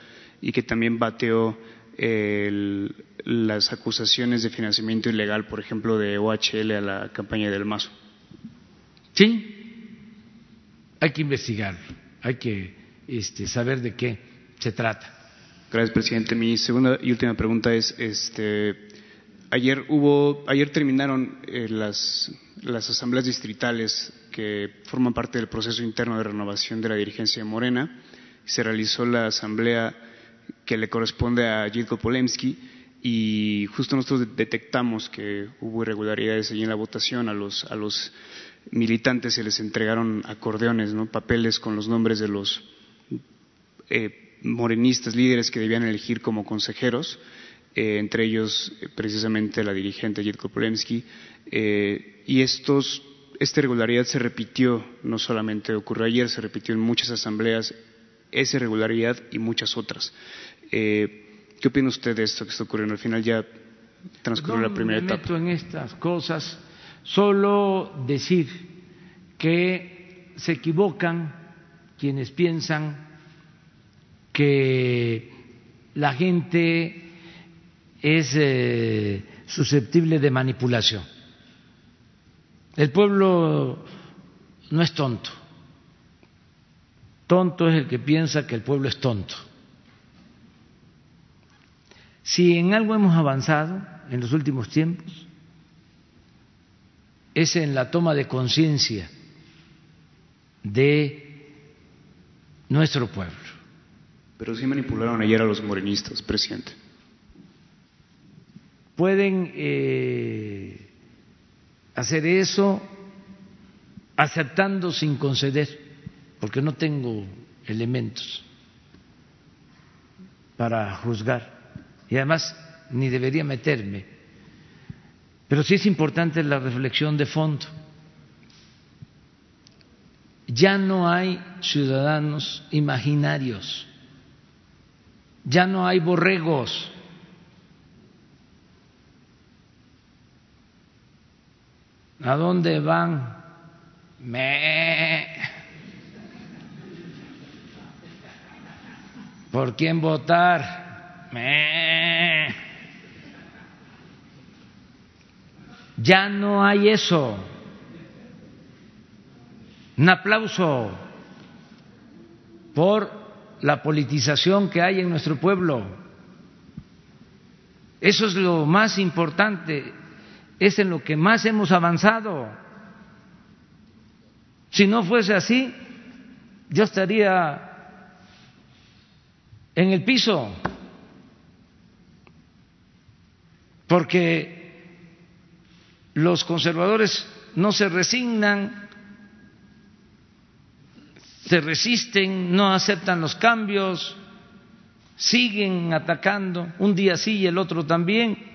y que también bateó el- las acusaciones de financiamiento ilegal, por ejemplo, de OHL a la campaña del Mazo. Sí, hay que investigar, hay que este, saber de qué se trata. Gracias, presidente. Mi segunda y última pregunta es, este, ayer hubo, ayer terminaron eh, las, asambleas distritales que forman parte del proceso interno de renovación de la dirigencia de Morena. Se realizó la asamblea que le corresponde a Jilko Polemski y justo nosotros detectamos que hubo irregularidades allí en la votación. A los, a los militantes se les entregaron acordeones, ¿no? papeles con los nombres de los eh, morenistas, líderes que debían elegir como consejeros, eh, entre ellos eh, precisamente la dirigente Yitko Polemski, eh, y estos, esta irregularidad se repitió, no solamente ocurrió ayer, se repitió en muchas asambleas, esa irregularidad y muchas otras. Eh, ¿Qué opina usted de esto que está ocurriendo? Al final ya transcurrió No la primera me etapa. meto en estas cosas, solo decir que se equivocan quienes piensan que la gente es eh, susceptible de manipulación. El pueblo no es tonto. Tonto es el que piensa que el pueblo es tonto. Si en algo hemos avanzado en los últimos tiempos, es en la toma de conciencia de nuestro pueblo. Pero sí manipularon ayer a los morenistas, presidente. Pueden eh, hacer eso aceptando sin conceder, porque no tengo elementos para juzgar y además ni debería meterme. Pero sí es importante la reflexión de fondo. Ya no hay ciudadanos imaginarios, ya no hay borregos. ¿A dónde van? Me. por quién votar. Me. Ya no hay eso. Un aplauso por la politización que hay en nuestro pueblo. Eso es lo más importante, es en lo que más hemos avanzado. Si no fuese así, yo estaría en el piso, porque los conservadores no se resignan, se resisten, no aceptan los cambios, siguen atacando, un día sí y el otro también,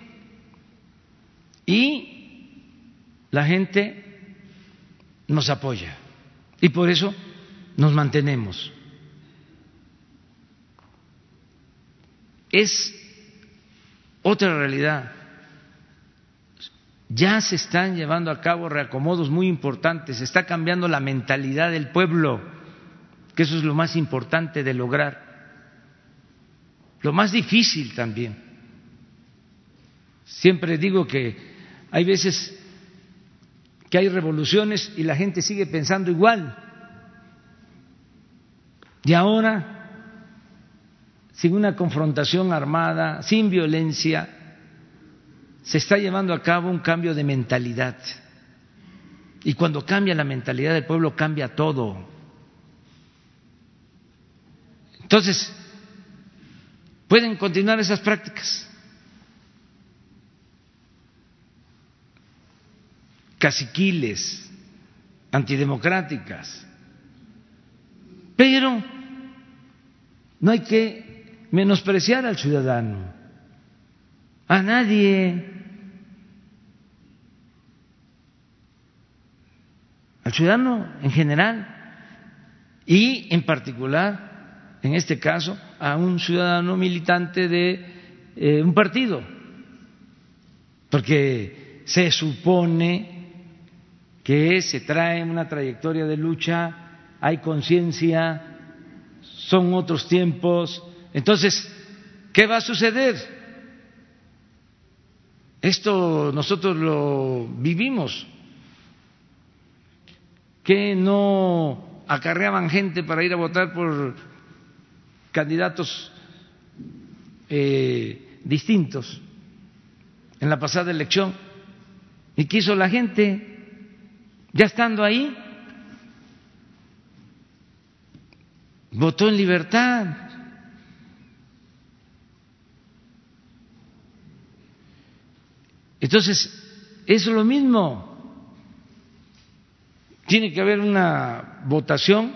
y la gente nos apoya y por eso nos mantenemos. Es otra realidad ya se están llevando a cabo reacomodos muy importantes, se está cambiando la mentalidad del pueblo, que eso es lo más importante de lograr. Lo más difícil también. Siempre digo que hay veces que hay revoluciones y la gente sigue pensando igual. Y ahora, sin una confrontación armada, sin violencia, se está llevando a cabo un cambio de mentalidad. Y cuando cambia la mentalidad del pueblo, cambia todo. Entonces, pueden continuar esas prácticas. Caciquiles, antidemocráticas. Pero no hay que menospreciar al ciudadano, a nadie. al ciudadano en general y en particular, en este caso, a un ciudadano militante de eh, un partido, porque se supone que se trae una trayectoria de lucha, hay conciencia, son otros tiempos. Entonces, ¿qué va a suceder? Esto nosotros lo vivimos que no acarreaban gente para ir a votar por candidatos eh, distintos en la pasada elección. ¿Y qué hizo la gente? Ya estando ahí, votó en libertad. Entonces, es lo mismo. Tiene que haber una votación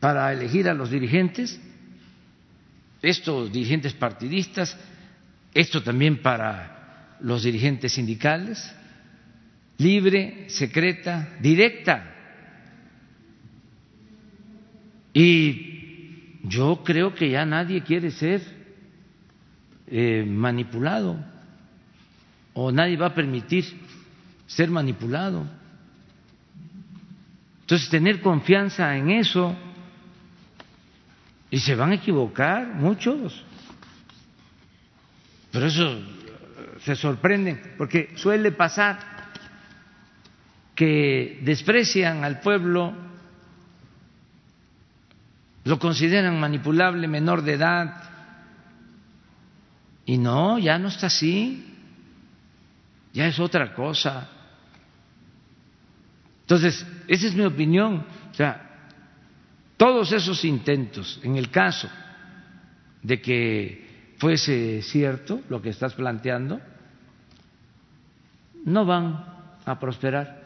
para elegir a los dirigentes, estos dirigentes partidistas, esto también para los dirigentes sindicales, libre, secreta, directa. Y yo creo que ya nadie quiere ser eh, manipulado o nadie va a permitir ser manipulado. Entonces, tener confianza en eso, y se van a equivocar muchos. Pero eso eh, se sorprenden, porque suele pasar que desprecian al pueblo, lo consideran manipulable, menor de edad, y no, ya no está así, ya es otra cosa. Entonces, esa es mi opinión. O sea, todos esos intentos, en el caso de que fuese cierto lo que estás planteando, no van a prosperar.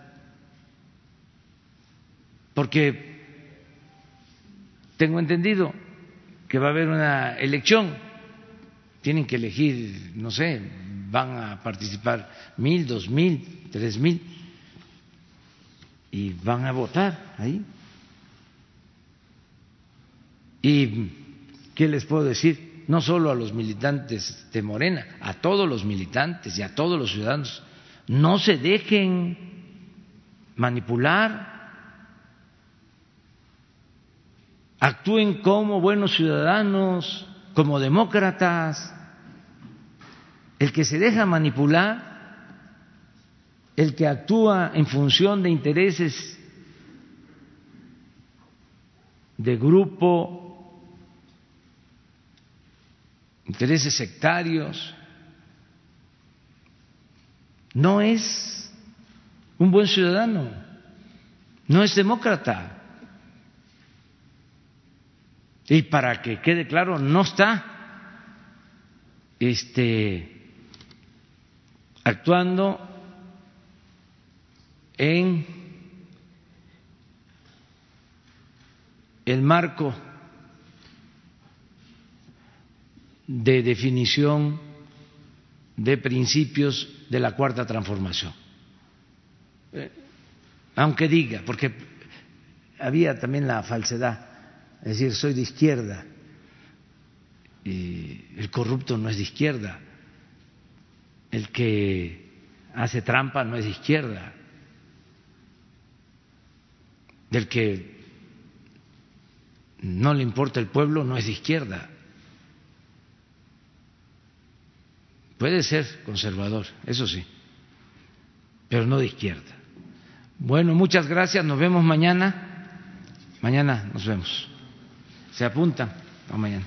Porque tengo entendido que va a haber una elección, tienen que elegir, no sé, van a participar mil, dos mil, tres mil y van a votar ahí. ¿Y qué les puedo decir? No solo a los militantes de Morena, a todos los militantes y a todos los ciudadanos, no se dejen manipular. Actúen como buenos ciudadanos, como demócratas. El que se deja manipular, el que actúa en función de intereses de grupo, intereses sectarios, no es un buen ciudadano, no es demócrata. Y para que quede claro, no está este, actuando en el marco de definición de principios de la cuarta transformación. Eh, aunque diga, porque había también la falsedad, es decir, soy de izquierda, y el corrupto no es de izquierda, el que hace trampa no es de izquierda, del que no le importa el pueblo no es de izquierda. Puede ser conservador, eso sí, pero no de izquierda. Bueno, muchas gracias, nos vemos mañana. Mañana nos vemos. Se apuntan. a mañana.